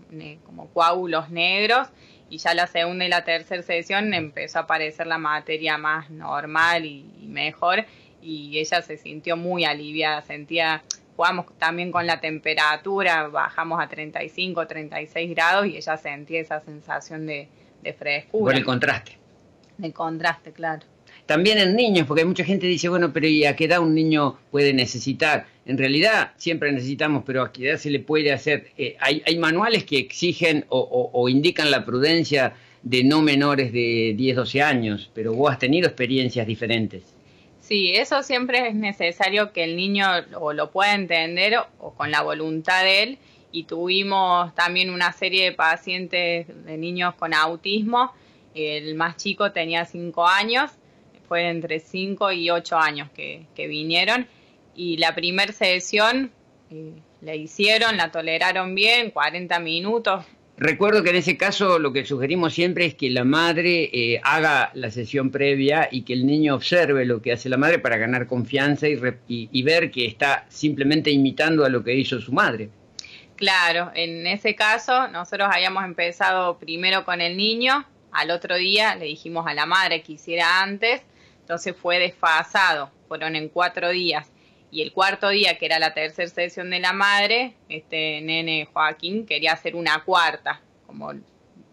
como coágulos negros y ya la segunda y la tercera sesión empezó a aparecer la materia más normal y, mejor y ella se sintió muy aliviada, sentía, jugamos también con la temperatura, bajamos a 35, 36 grados y ella sentía esa sensación de, de frescura. Por el contraste. De contraste, claro. También en niños, porque mucha gente dice, bueno, pero ¿y a qué edad un niño puede necesitar? En realidad siempre necesitamos, pero a qué edad se le puede hacer. Eh, hay, manuales que exigen o, indican la prudencia de no menores de 10, 12 años, pero vos has tenido experiencias diferentes. Sí, eso siempre es necesario que el niño o lo pueda entender o, con la voluntad de él. Y tuvimos también una serie de pacientes de niños con autismo. El más chico tenía 5 años fue entre 5 y 8 años que, vinieron y la primera sesión eh, la hicieron, la toleraron bien, 40 minutos. Recuerdo que en ese caso lo que sugerimos siempre es que la madre eh, haga la sesión previa y que el niño observe lo que hace la madre para ganar confianza y, y ver que está simplemente imitando a lo que hizo su madre. Claro, en ese caso nosotros habíamos empezado primero con el niño, al otro día le dijimos a la madre que hiciera antes entonces fue desfasado, fueron en cuatro días. Y el cuarto día, que era la tercera sesión de la madre, este nene Joaquín quería hacer una cuarta. Como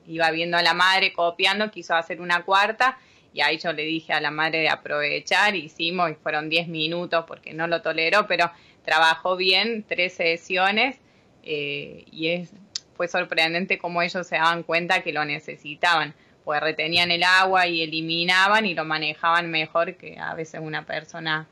iba viendo a la madre copiando, quiso hacer una cuarta. Y ahí yo le dije a la madre de aprovechar, hicimos y fueron diez minutos porque no lo toleró, pero trabajó bien, tres sesiones eh, y es, fue sorprendente cómo ellos se daban cuenta que lo necesitaban pues retenían el agua y eliminaban y lo manejaban mejor que a veces una persona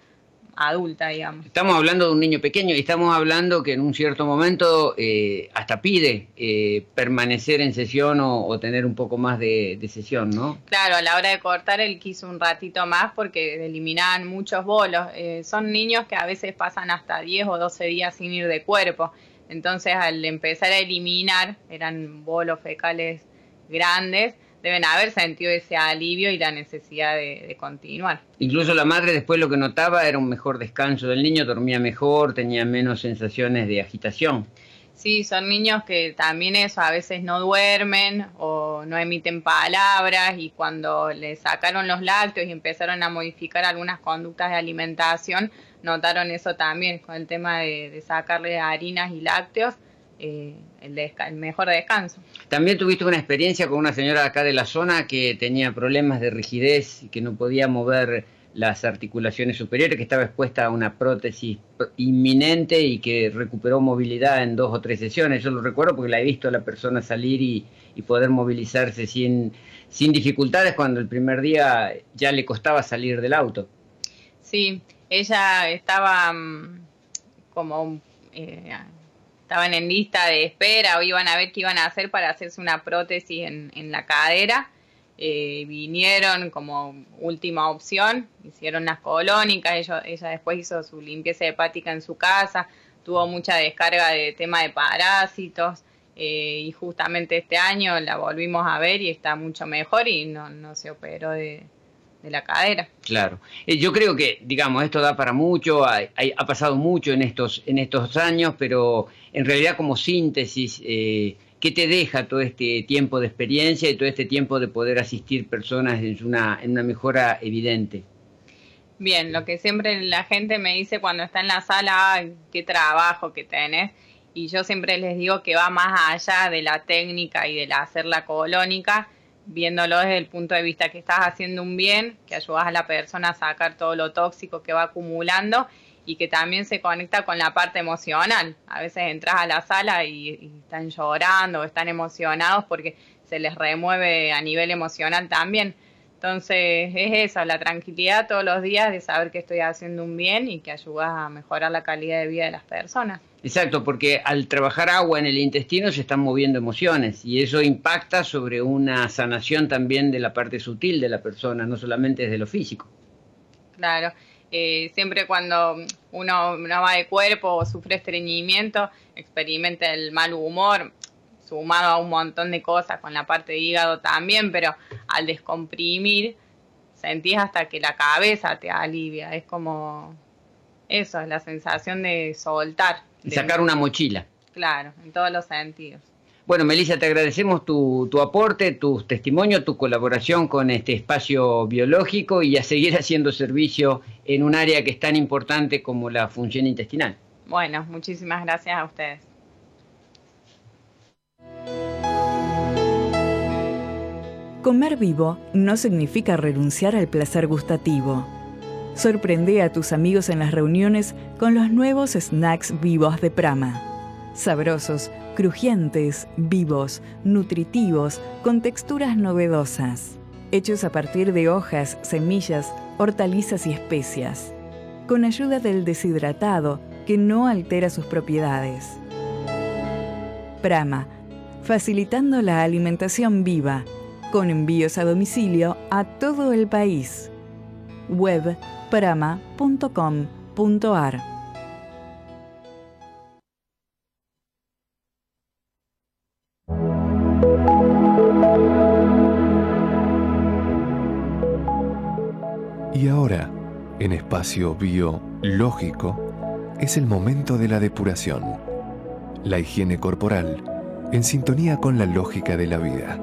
adulta, digamos. Estamos hablando de un niño pequeño y estamos hablando que en un cierto momento eh, hasta pide eh, permanecer en sesión o, tener un poco más de, sesión, ¿no? Claro, a la hora de cortar él quiso un ratito más porque eliminaban muchos bolos. Eh, son niños que a veces pasan hasta 10 o 12 días sin ir de cuerpo. Entonces al empezar a eliminar, eran bolos fecales grandes, deben haber sentido ese alivio y la necesidad de, continuar. Incluso la madre después lo que notaba era un mejor descanso del niño, dormía mejor, tenía menos sensaciones de agitación. Sí, son niños que también eso, a veces no duermen o no emiten palabras y cuando le sacaron los lácteos y empezaron a modificar algunas conductas de alimentación, notaron eso también con el tema de, de sacarle harinas y lácteos eh, el, mejor descanso. También tuviste una experiencia con una señora acá de la zona que tenía problemas de rigidez y que no podía mover las articulaciones superiores, que estaba expuesta a una prótesis inminente y que recuperó movilidad en dos o tres sesiones. Yo lo recuerdo porque la he visto a la persona salir y, poder movilizarse sin, sin dificultades cuando el primer día ya le costaba salir del auto. Sí, ella estaba mm, como eh, estaban en lista de espera o iban a ver qué iban a hacer para hacerse una prótesis en, la cadera. Eh, vinieron como última opción, hicieron las colónicas, ella, ella después hizo su limpieza hepática en su casa, tuvo mucha descarga de tema de parásitos eh, y justamente este año la volvimos a ver y está mucho mejor y no, no se operó de, de la cadera. Claro. Eh, yo creo que, digamos, esto da para mucho, ha, ha, pasado mucho en estos, en estos años, pero en realidad como síntesis, eh, ¿qué te deja todo este tiempo de experiencia y todo este tiempo de poder asistir personas en una, en una mejora evidente? Bien, lo que siempre la gente me dice cuando está en la sala, qué trabajo que tenés, y yo siempre les digo que va más allá de la técnica y de la hacer la colónica, viéndolo desde el punto de vista que estás haciendo un bien, que ayudas a la persona a sacar todo lo tóxico que va acumulando y que también se conecta con la parte emocional. A veces entras a la sala y, están llorando están emocionados porque se les remueve a nivel emocional también. Entonces es eso, la tranquilidad todos los días de saber que estoy haciendo un bien y que ayudas a mejorar la calidad de vida de las personas. Exacto, porque al trabajar agua en el intestino se están moviendo emociones y eso impacta sobre una sanación también de la parte sutil de la persona, no solamente desde lo físico. Claro, eh, siempre cuando uno no va de cuerpo o sufre estreñimiento, experimenta el mal humor, sumado a un montón de cosas con la parte de hígado también, pero al descomprimir sentís hasta que la cabeza te alivia, es como eso, es la sensación de soltar. De sacar una mochila. Claro, en todos los sentidos. Bueno, Melissa, te agradecemos tu, tu aporte, tu testimonio, tu colaboración con este espacio biológico y a seguir haciendo servicio en un área que es tan importante como la función intestinal. Bueno, muchísimas gracias a ustedes. Comer vivo no significa renunciar al placer gustativo. Sorprende a tus amigos en las reuniones con los nuevos snacks vivos de Prama. Sabrosos, crujientes, vivos, nutritivos, con texturas novedosas. Hechos a partir de hojas, semillas, hortalizas y especias. Con ayuda del deshidratado que no altera sus propiedades. Prama, facilitando la alimentación viva, con envíos a domicilio a todo el país. Web prama.com.ar Y ahora, en espacio biológico, es el momento de la depuración, la higiene corporal, en sintonía con la lógica de la vida.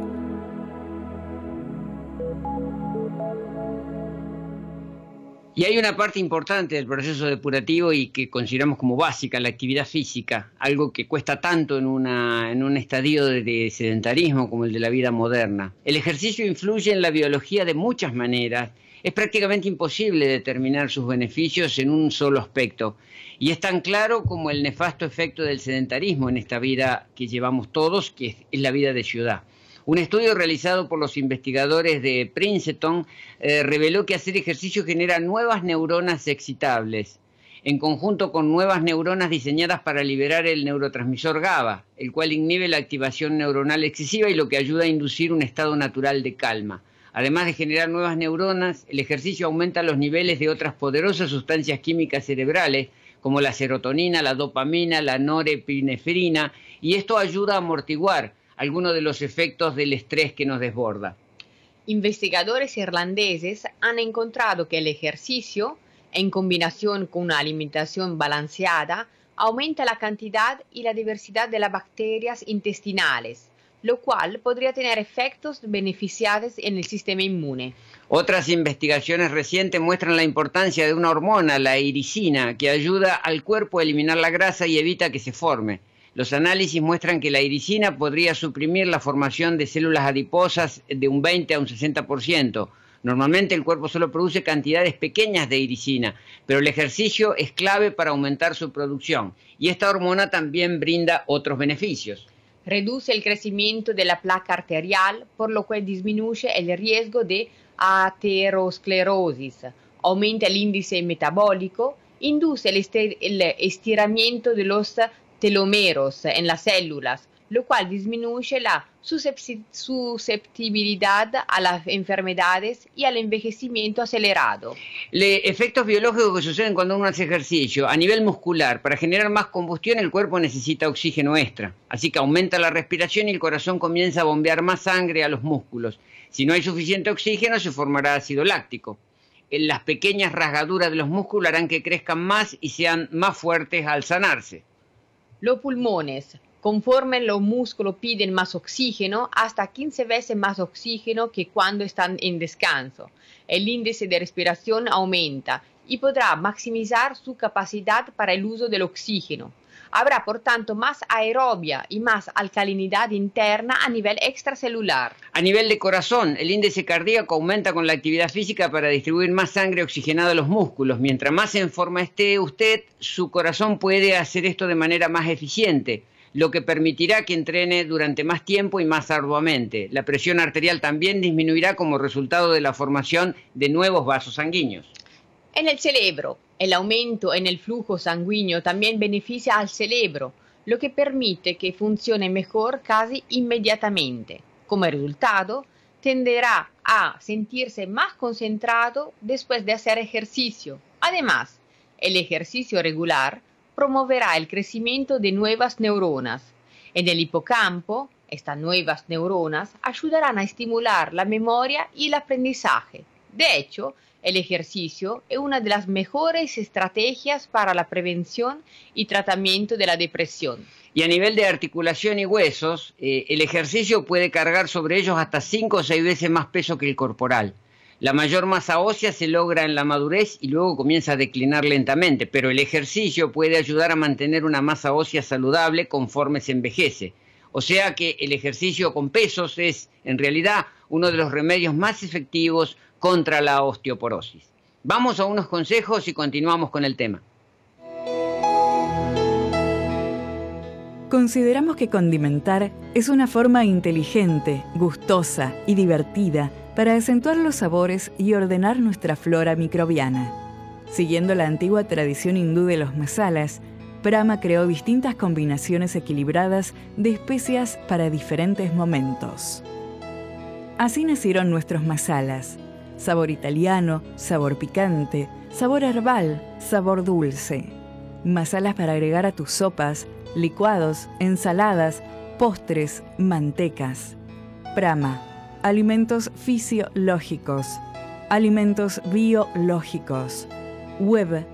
Y hay una parte importante del proceso depurativo y que consideramos como básica, la actividad física, algo que cuesta tanto en, una, en un estadio de sedentarismo como el de la vida moderna. El ejercicio influye en la biología de muchas maneras. Es prácticamente imposible determinar sus beneficios en un solo aspecto. Y es tan claro como el nefasto efecto del sedentarismo en esta vida que llevamos todos, que es la vida de ciudad. Un estudio realizado por los investigadores de Princeton eh, reveló que hacer ejercicio genera nuevas neuronas excitables, en conjunto con nuevas neuronas diseñadas para liberar el neurotransmisor GABA, el cual inhibe la activación neuronal excesiva y lo que ayuda a inducir un estado natural de calma. Además de generar nuevas neuronas, el ejercicio aumenta los niveles de otras poderosas sustancias químicas cerebrales, como la serotonina, la dopamina, la norepinefrina, y esto ayuda a amortiguar algunos de los efectos del estrés que nos desborda. Investigadores irlandeses han encontrado que el ejercicio, en combinación con una alimentación balanceada, aumenta la cantidad y la diversidad de las bacterias intestinales, lo cual podría tener efectos beneficiados en el sistema inmune. Otras investigaciones recientes muestran la importancia de una hormona, la iricina, que ayuda al cuerpo a eliminar la grasa y evita que se forme. Los análisis muestran que la iricina podría suprimir la formación de células adiposas de un 20 a un 60%. Normalmente el cuerpo solo produce cantidades pequeñas de iricina, pero el ejercicio es clave para aumentar su producción y esta hormona también brinda otros beneficios. Reduce el crecimiento de la placa arterial, por lo que disminuye el riesgo de aterosclerosis, aumenta el índice metabólico, induce el, estiramiento de los telomeros en las células, lo cual disminuye la susceptibilidad a las enfermedades y al envejecimiento acelerado. Los efectos biológicos que suceden cuando uno hace ejercicio a nivel muscular, para generar más combustión el cuerpo necesita oxígeno extra, así que aumenta la respiración y el corazón comienza a bombear más sangre a los músculos. Si no hay suficiente oxígeno se formará ácido láctico. Las pequeñas rasgaduras de los músculos harán que crezcan más y sean más fuertes al sanarse. Los pulmones, conforme los músculos piden más oxígeno, hasta 15 veces más oxígeno que cuando están en descanso. El índice de respiración aumenta y podrá maximizar su capacidad para el uso del oxígeno. Habrá, por tanto, más aerobia y más alcalinidad interna a nivel extracelular. A nivel de corazón, el índice cardíaco aumenta con la actividad física para distribuir más sangre oxigenada a los músculos. Mientras más en forma esté usted, su corazón puede hacer esto de manera más eficiente lo que permitirá que entrene durante más tiempo y más arduamente. La presión arterial también disminuirá como resultado de la formación de nuevos vasos sanguíneos. En el cerebro, el aumento en el flujo sanguíneo también beneficia al cerebro, lo que permite que funcione mejor casi inmediatamente. Como resultado, tenderá a sentirse más concentrado después de hacer ejercicio. Además, el ejercicio regular promoverá el crecimiento de nuevas neuronas. En el hipocampo, estas nuevas neuronas ayudarán a estimular la memoria y el aprendizaje. De hecho, el ejercicio es una de las mejores estrategias para la prevención y tratamiento de la depresión. Y a nivel de articulación y huesos, eh, el ejercicio puede cargar sobre ellos hasta 5 o 6 veces más peso que el corporal. La mayor masa ósea se logra en la madurez y luego comienza a declinar lentamente, pero el ejercicio puede ayudar a mantener una masa ósea saludable conforme se envejece. O sea que el ejercicio con pesos es, en realidad, uno de los remedios más efectivos contra la osteoporosis. Vamos a unos consejos y continuamos con el tema. Consideramos que condimentar es una forma inteligente, gustosa y divertida para acentuar los sabores y ordenar nuestra flora microbiana. Siguiendo la antigua tradición hindú de los masalas, Brahma creó distintas combinaciones equilibradas de especias para diferentes momentos. Así nacieron nuestros masalas, sabor italiano, sabor picante, sabor herbal, sabor dulce. Masalas para agregar a tus sopas, licuados, ensaladas, postres, mantecas. Prama, alimentos fisiológicos, alimentos biológicos. Web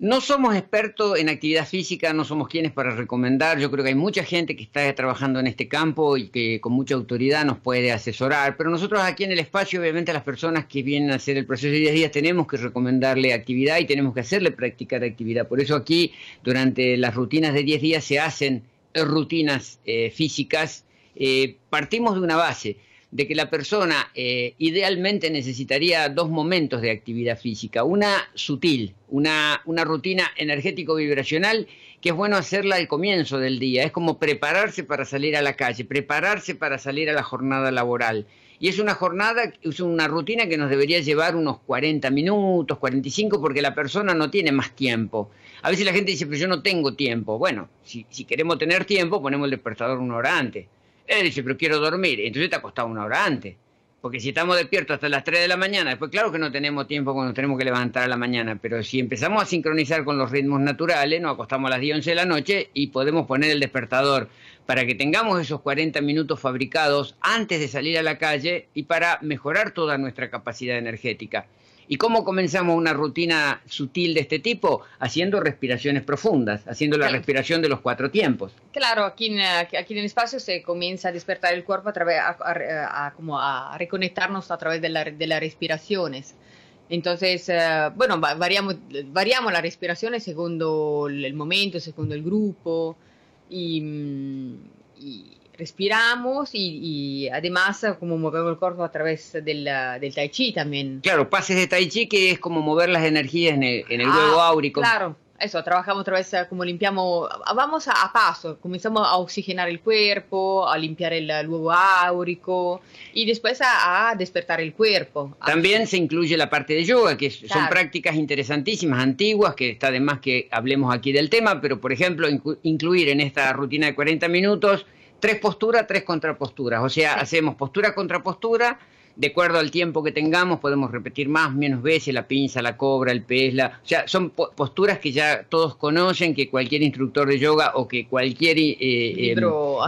No somos expertos en actividad física, no somos quienes para recomendar. Yo creo que hay mucha gente que está trabajando en este campo y que con mucha autoridad nos puede asesorar. Pero nosotros aquí en el espacio, obviamente, a las personas que vienen a hacer el proceso de 10 días tenemos que recomendarle actividad y tenemos que hacerle practicar actividad. Por eso aquí, durante las rutinas de 10 días, se hacen rutinas eh, físicas. Eh, partimos de una base de que la persona eh, idealmente necesitaría dos momentos de actividad física. Una sutil, una, una rutina energético-vibracional que es bueno hacerla al comienzo del día. Es como prepararse para salir a la calle, prepararse para salir a la jornada laboral. Y es una jornada, es una rutina que nos debería llevar unos 40 minutos, 45, porque la persona no tiene más tiempo. A veces la gente dice, pero yo no tengo tiempo. Bueno, si, si queremos tener tiempo, ponemos el despertador una hora antes. Él dice, pero quiero dormir. Entonces te acostado una hora antes. Porque si estamos despiertos hasta las 3 de la mañana, después claro que no tenemos tiempo cuando tenemos que levantar a la mañana, pero si empezamos a sincronizar con los ritmos naturales, nos acostamos a las 10, 11 de la noche y podemos poner el despertador para que tengamos esos 40 minutos fabricados antes de salir a la calle y para mejorar toda nuestra capacidad energética. ¿Y cómo comenzamos una rutina sutil de este tipo? Haciendo respiraciones profundas, haciendo la respiración de los cuatro tiempos. Claro, aquí en, aquí en el espacio se comienza a despertar el cuerpo a, través, a, como a reconectarnos a través de, la, de las respiraciones. Entonces, uh, bueno, variamos, variamos las respiraciones según el momento, según el grupo. Y, mm, y respiramos y, además como movemos el cuerpo a través del, del tai chi también. Claro, pases de tai chi que es como mover las energías en el, en el ah, huevo áurico. Claro, eso, trabajamos otra vez como limpiamos, vamos a, paso, comenzamos a oxigenar el cuerpo, a limpiar el, huevo áurico y después a, despertar el cuerpo. También se incluye la parte de yoga, que son prácticas interesantísimas, antiguas, que está de más que hablemos aquí del tema, pero por ejemplo, incluir en esta rutina de 40 minutos tres posturas, tres contraposturas. O sea, hacemos postura contra postura, de acuerdo al tiempo que tengamos, podemos repetir más, menos veces, la pinza, la cobra, el pez, la... O sea, son posturas que ya todos conocen, que cualquier instructor de yoga o que cualquier eh,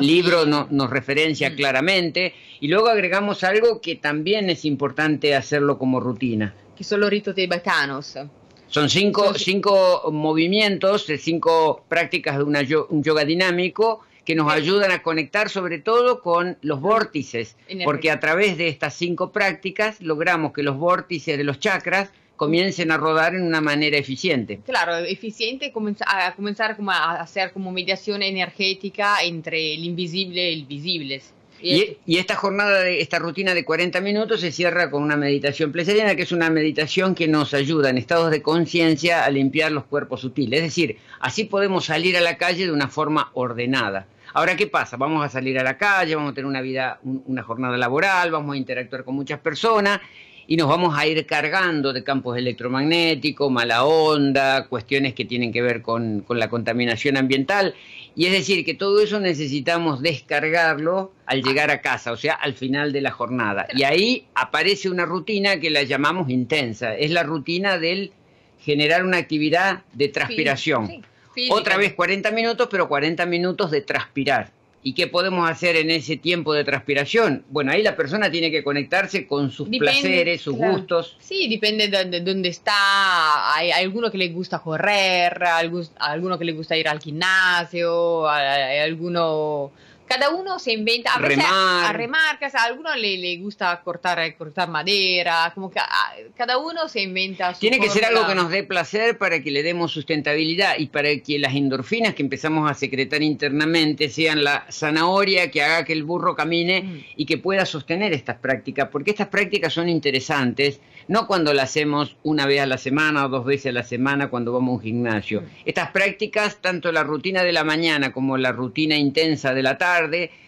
libro, em, nos referencia mm. claramente. Y luego agregamos algo que también es importante hacerlo como rutina. Que son los ritos tibetanos. Son cinco, cinco movimientos, cinco prácticas de una, un yoga dinámico que nos ayudan a conectar sobre todo con los vórtices, porque a través de estas cinco prácticas logramos que los vórtices de los chakras comiencen a rodar en una manera eficiente. Claro, eficiente a comenzar como a hacer como mediación energética entre el invisible y el visible. Y, y, esta jornada, de, esta rutina de 40 minutos se cierra con una meditación pleseriana, que es una meditación que nos ayuda en estados de conciencia a limpiar los cuerpos sutiles. Es decir, así podemos salir a la calle de una forma ordenada. Ahora, ¿qué pasa? Vamos a salir a la calle, vamos a tener una vida, una jornada laboral, vamos a interactuar con muchas personas y nos vamos a ir cargando de campos electromagnéticos, mala onda, cuestiones que tienen que ver con, la contaminación ambiental. Y es decir, que todo eso necesitamos descargarlo al llegar a casa, o sea, al final de la jornada. Y ahí aparece una rutina que la llamamos intensa, es la rutina del generar una actividad de transpiración. Sí, física. Otra vez 40 minutos, pero 40 minutos de transpirar. ¿Y qué podemos hacer en ese tiempo de transpiración? Bueno, ahí la persona tiene que conectarse con sus Depende, placeres, sus claro. gustos. Sí, depende de, de dónde está. Hay, hay alguno que le gusta correr, algus- alguno que le gusta ir al gimnasio, hay alguno... Cada uno se inventa, a veces Remar. a a alguno le, le gusta cortar, cortar madera, como que ah, cada uno se inventa su Tiene que ser algo que nos dé placer para que le demos sustentabilidad y para que las endorfinas que empezamos a secretar internamente sean la zanahoria que haga que el burro camine Mm. y que pueda sostener estas prácticas, porque estas prácticas son interesantes, no cuando las hacemos una vez a la semana o dos veces a la semana cuando vamos a un gimnasio. Mm. Estas prácticas, tanto la rutina de la mañana como la rutina intensa de la tarde,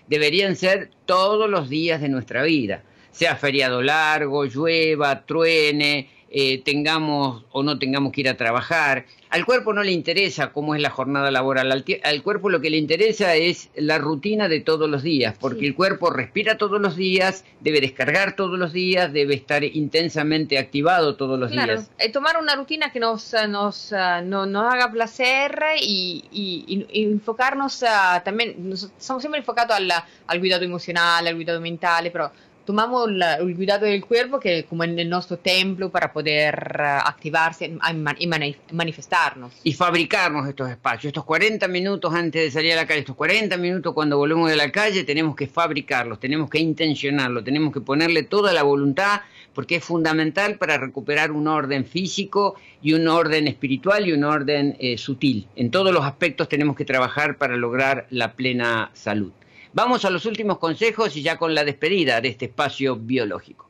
deberían ser todos los días de nuestra vida. Sea feriado largo, llueva, truene, eh, tengamos o no tengamos que ir a trabajar. Al cuerpo no le interesa cómo es la jornada laboral, al, cuerpo lo que le interesa es la rutina de todos los días, porque Sí. el cuerpo respira todos los días, debe descargar todos los días, debe estar intensamente activado todos los Claro, días. eh, tomar una rutina que nos, eh, nos, eh, no- nos haga placer y, y- y- y enfocarnos también, nos- estamos siempre enfocados al, al cuidado emocional, al cuidado mental, pero tomamos el cuidado del cuerpo que como en nuestro templo para poder ah, activarse y man- y mani- manifestarnos. y fabricarnos estos espacios. Estos 40 minutos antes de salir a la calle, estos 40 minutos cuando volvemos de la calle, tenemos que fabricarlos, tenemos que intencionarlos, tenemos que ponerle toda la voluntad porque es fundamental para recuperar un orden físico y un orden espiritual y un orden eh, sutil. En todos los aspectos tenemos que trabajar para lograr la plena salud. Vamos a los últimos consejos y ya con la despedida de este espacio biológico.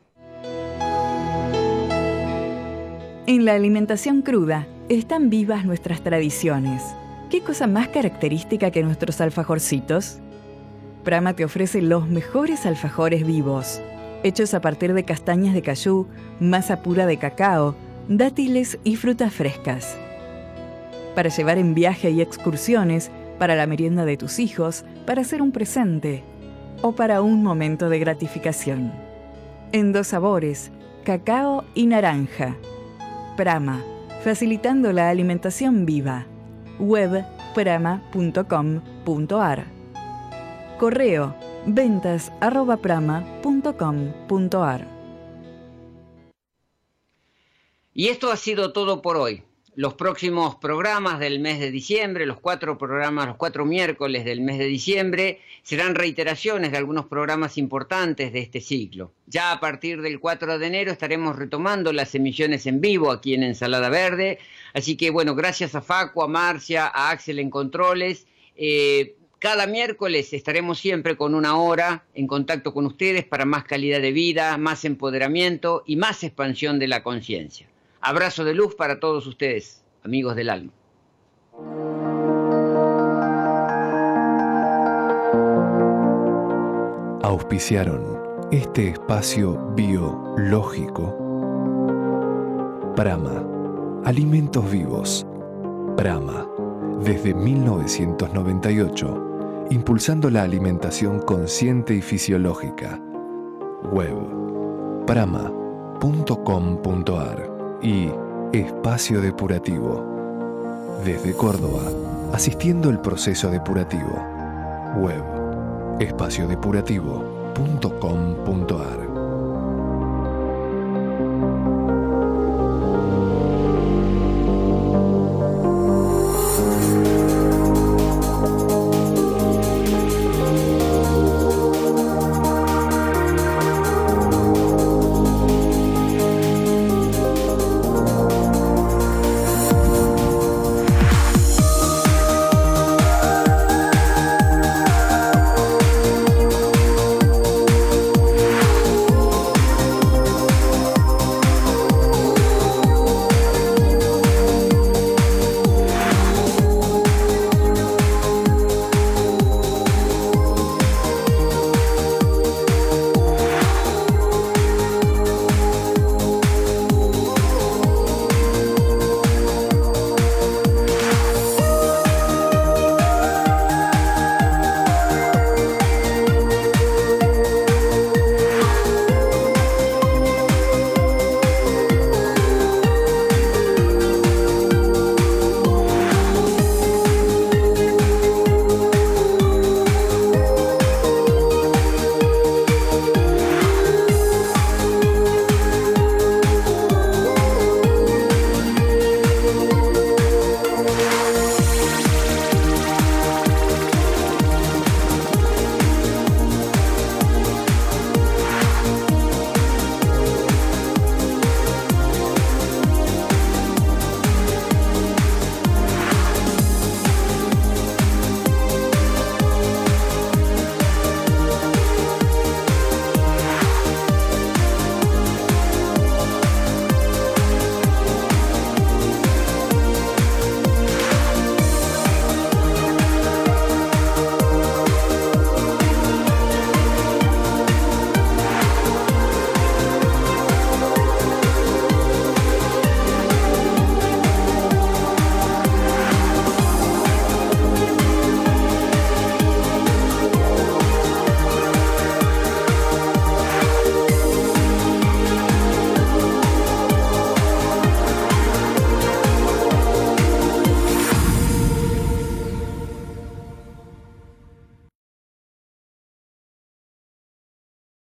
En la alimentación cruda están vivas nuestras tradiciones. ¿Qué cosa más característica que nuestros alfajorcitos? Prama te ofrece los mejores alfajores vivos, hechos a partir de castañas de cayú, masa pura de cacao, dátiles y frutas frescas. Para llevar en viaje y excursiones, para la merienda de tus hijos, para hacer un presente o para un momento de gratificación. En dos sabores, cacao y naranja. Prama, facilitando la alimentación viva. Web prama.com.ar. Correo ventas arroba prama.com.ar. Y esto ha sido todo por hoy. Los próximos programas del mes de diciembre, los cuatro programas, los cuatro miércoles del mes de diciembre, serán reiteraciones de algunos programas importantes de este ciclo. Ya a partir del 4 de enero estaremos retomando las emisiones en vivo aquí en Ensalada Verde. Así que bueno, gracias a Facu, a Marcia, a Axel en Controles. eh, cada miércoles estaremos siempre con una hora en contacto con ustedes para más calidad de vida, más empoderamiento y más expansión de la conciencia. Abrazo de luz para todos ustedes, amigos del alma. Auspiciaron este espacio biológico. Prama, alimentos vivos. Prama, desde 1998, impulsando la alimentación consciente y fisiológica. Web, prama.com.ar y Espacio Depurativo. Desde Córdoba, asistiendo el proceso depurativo. Web, espaciodepurativo.com.ar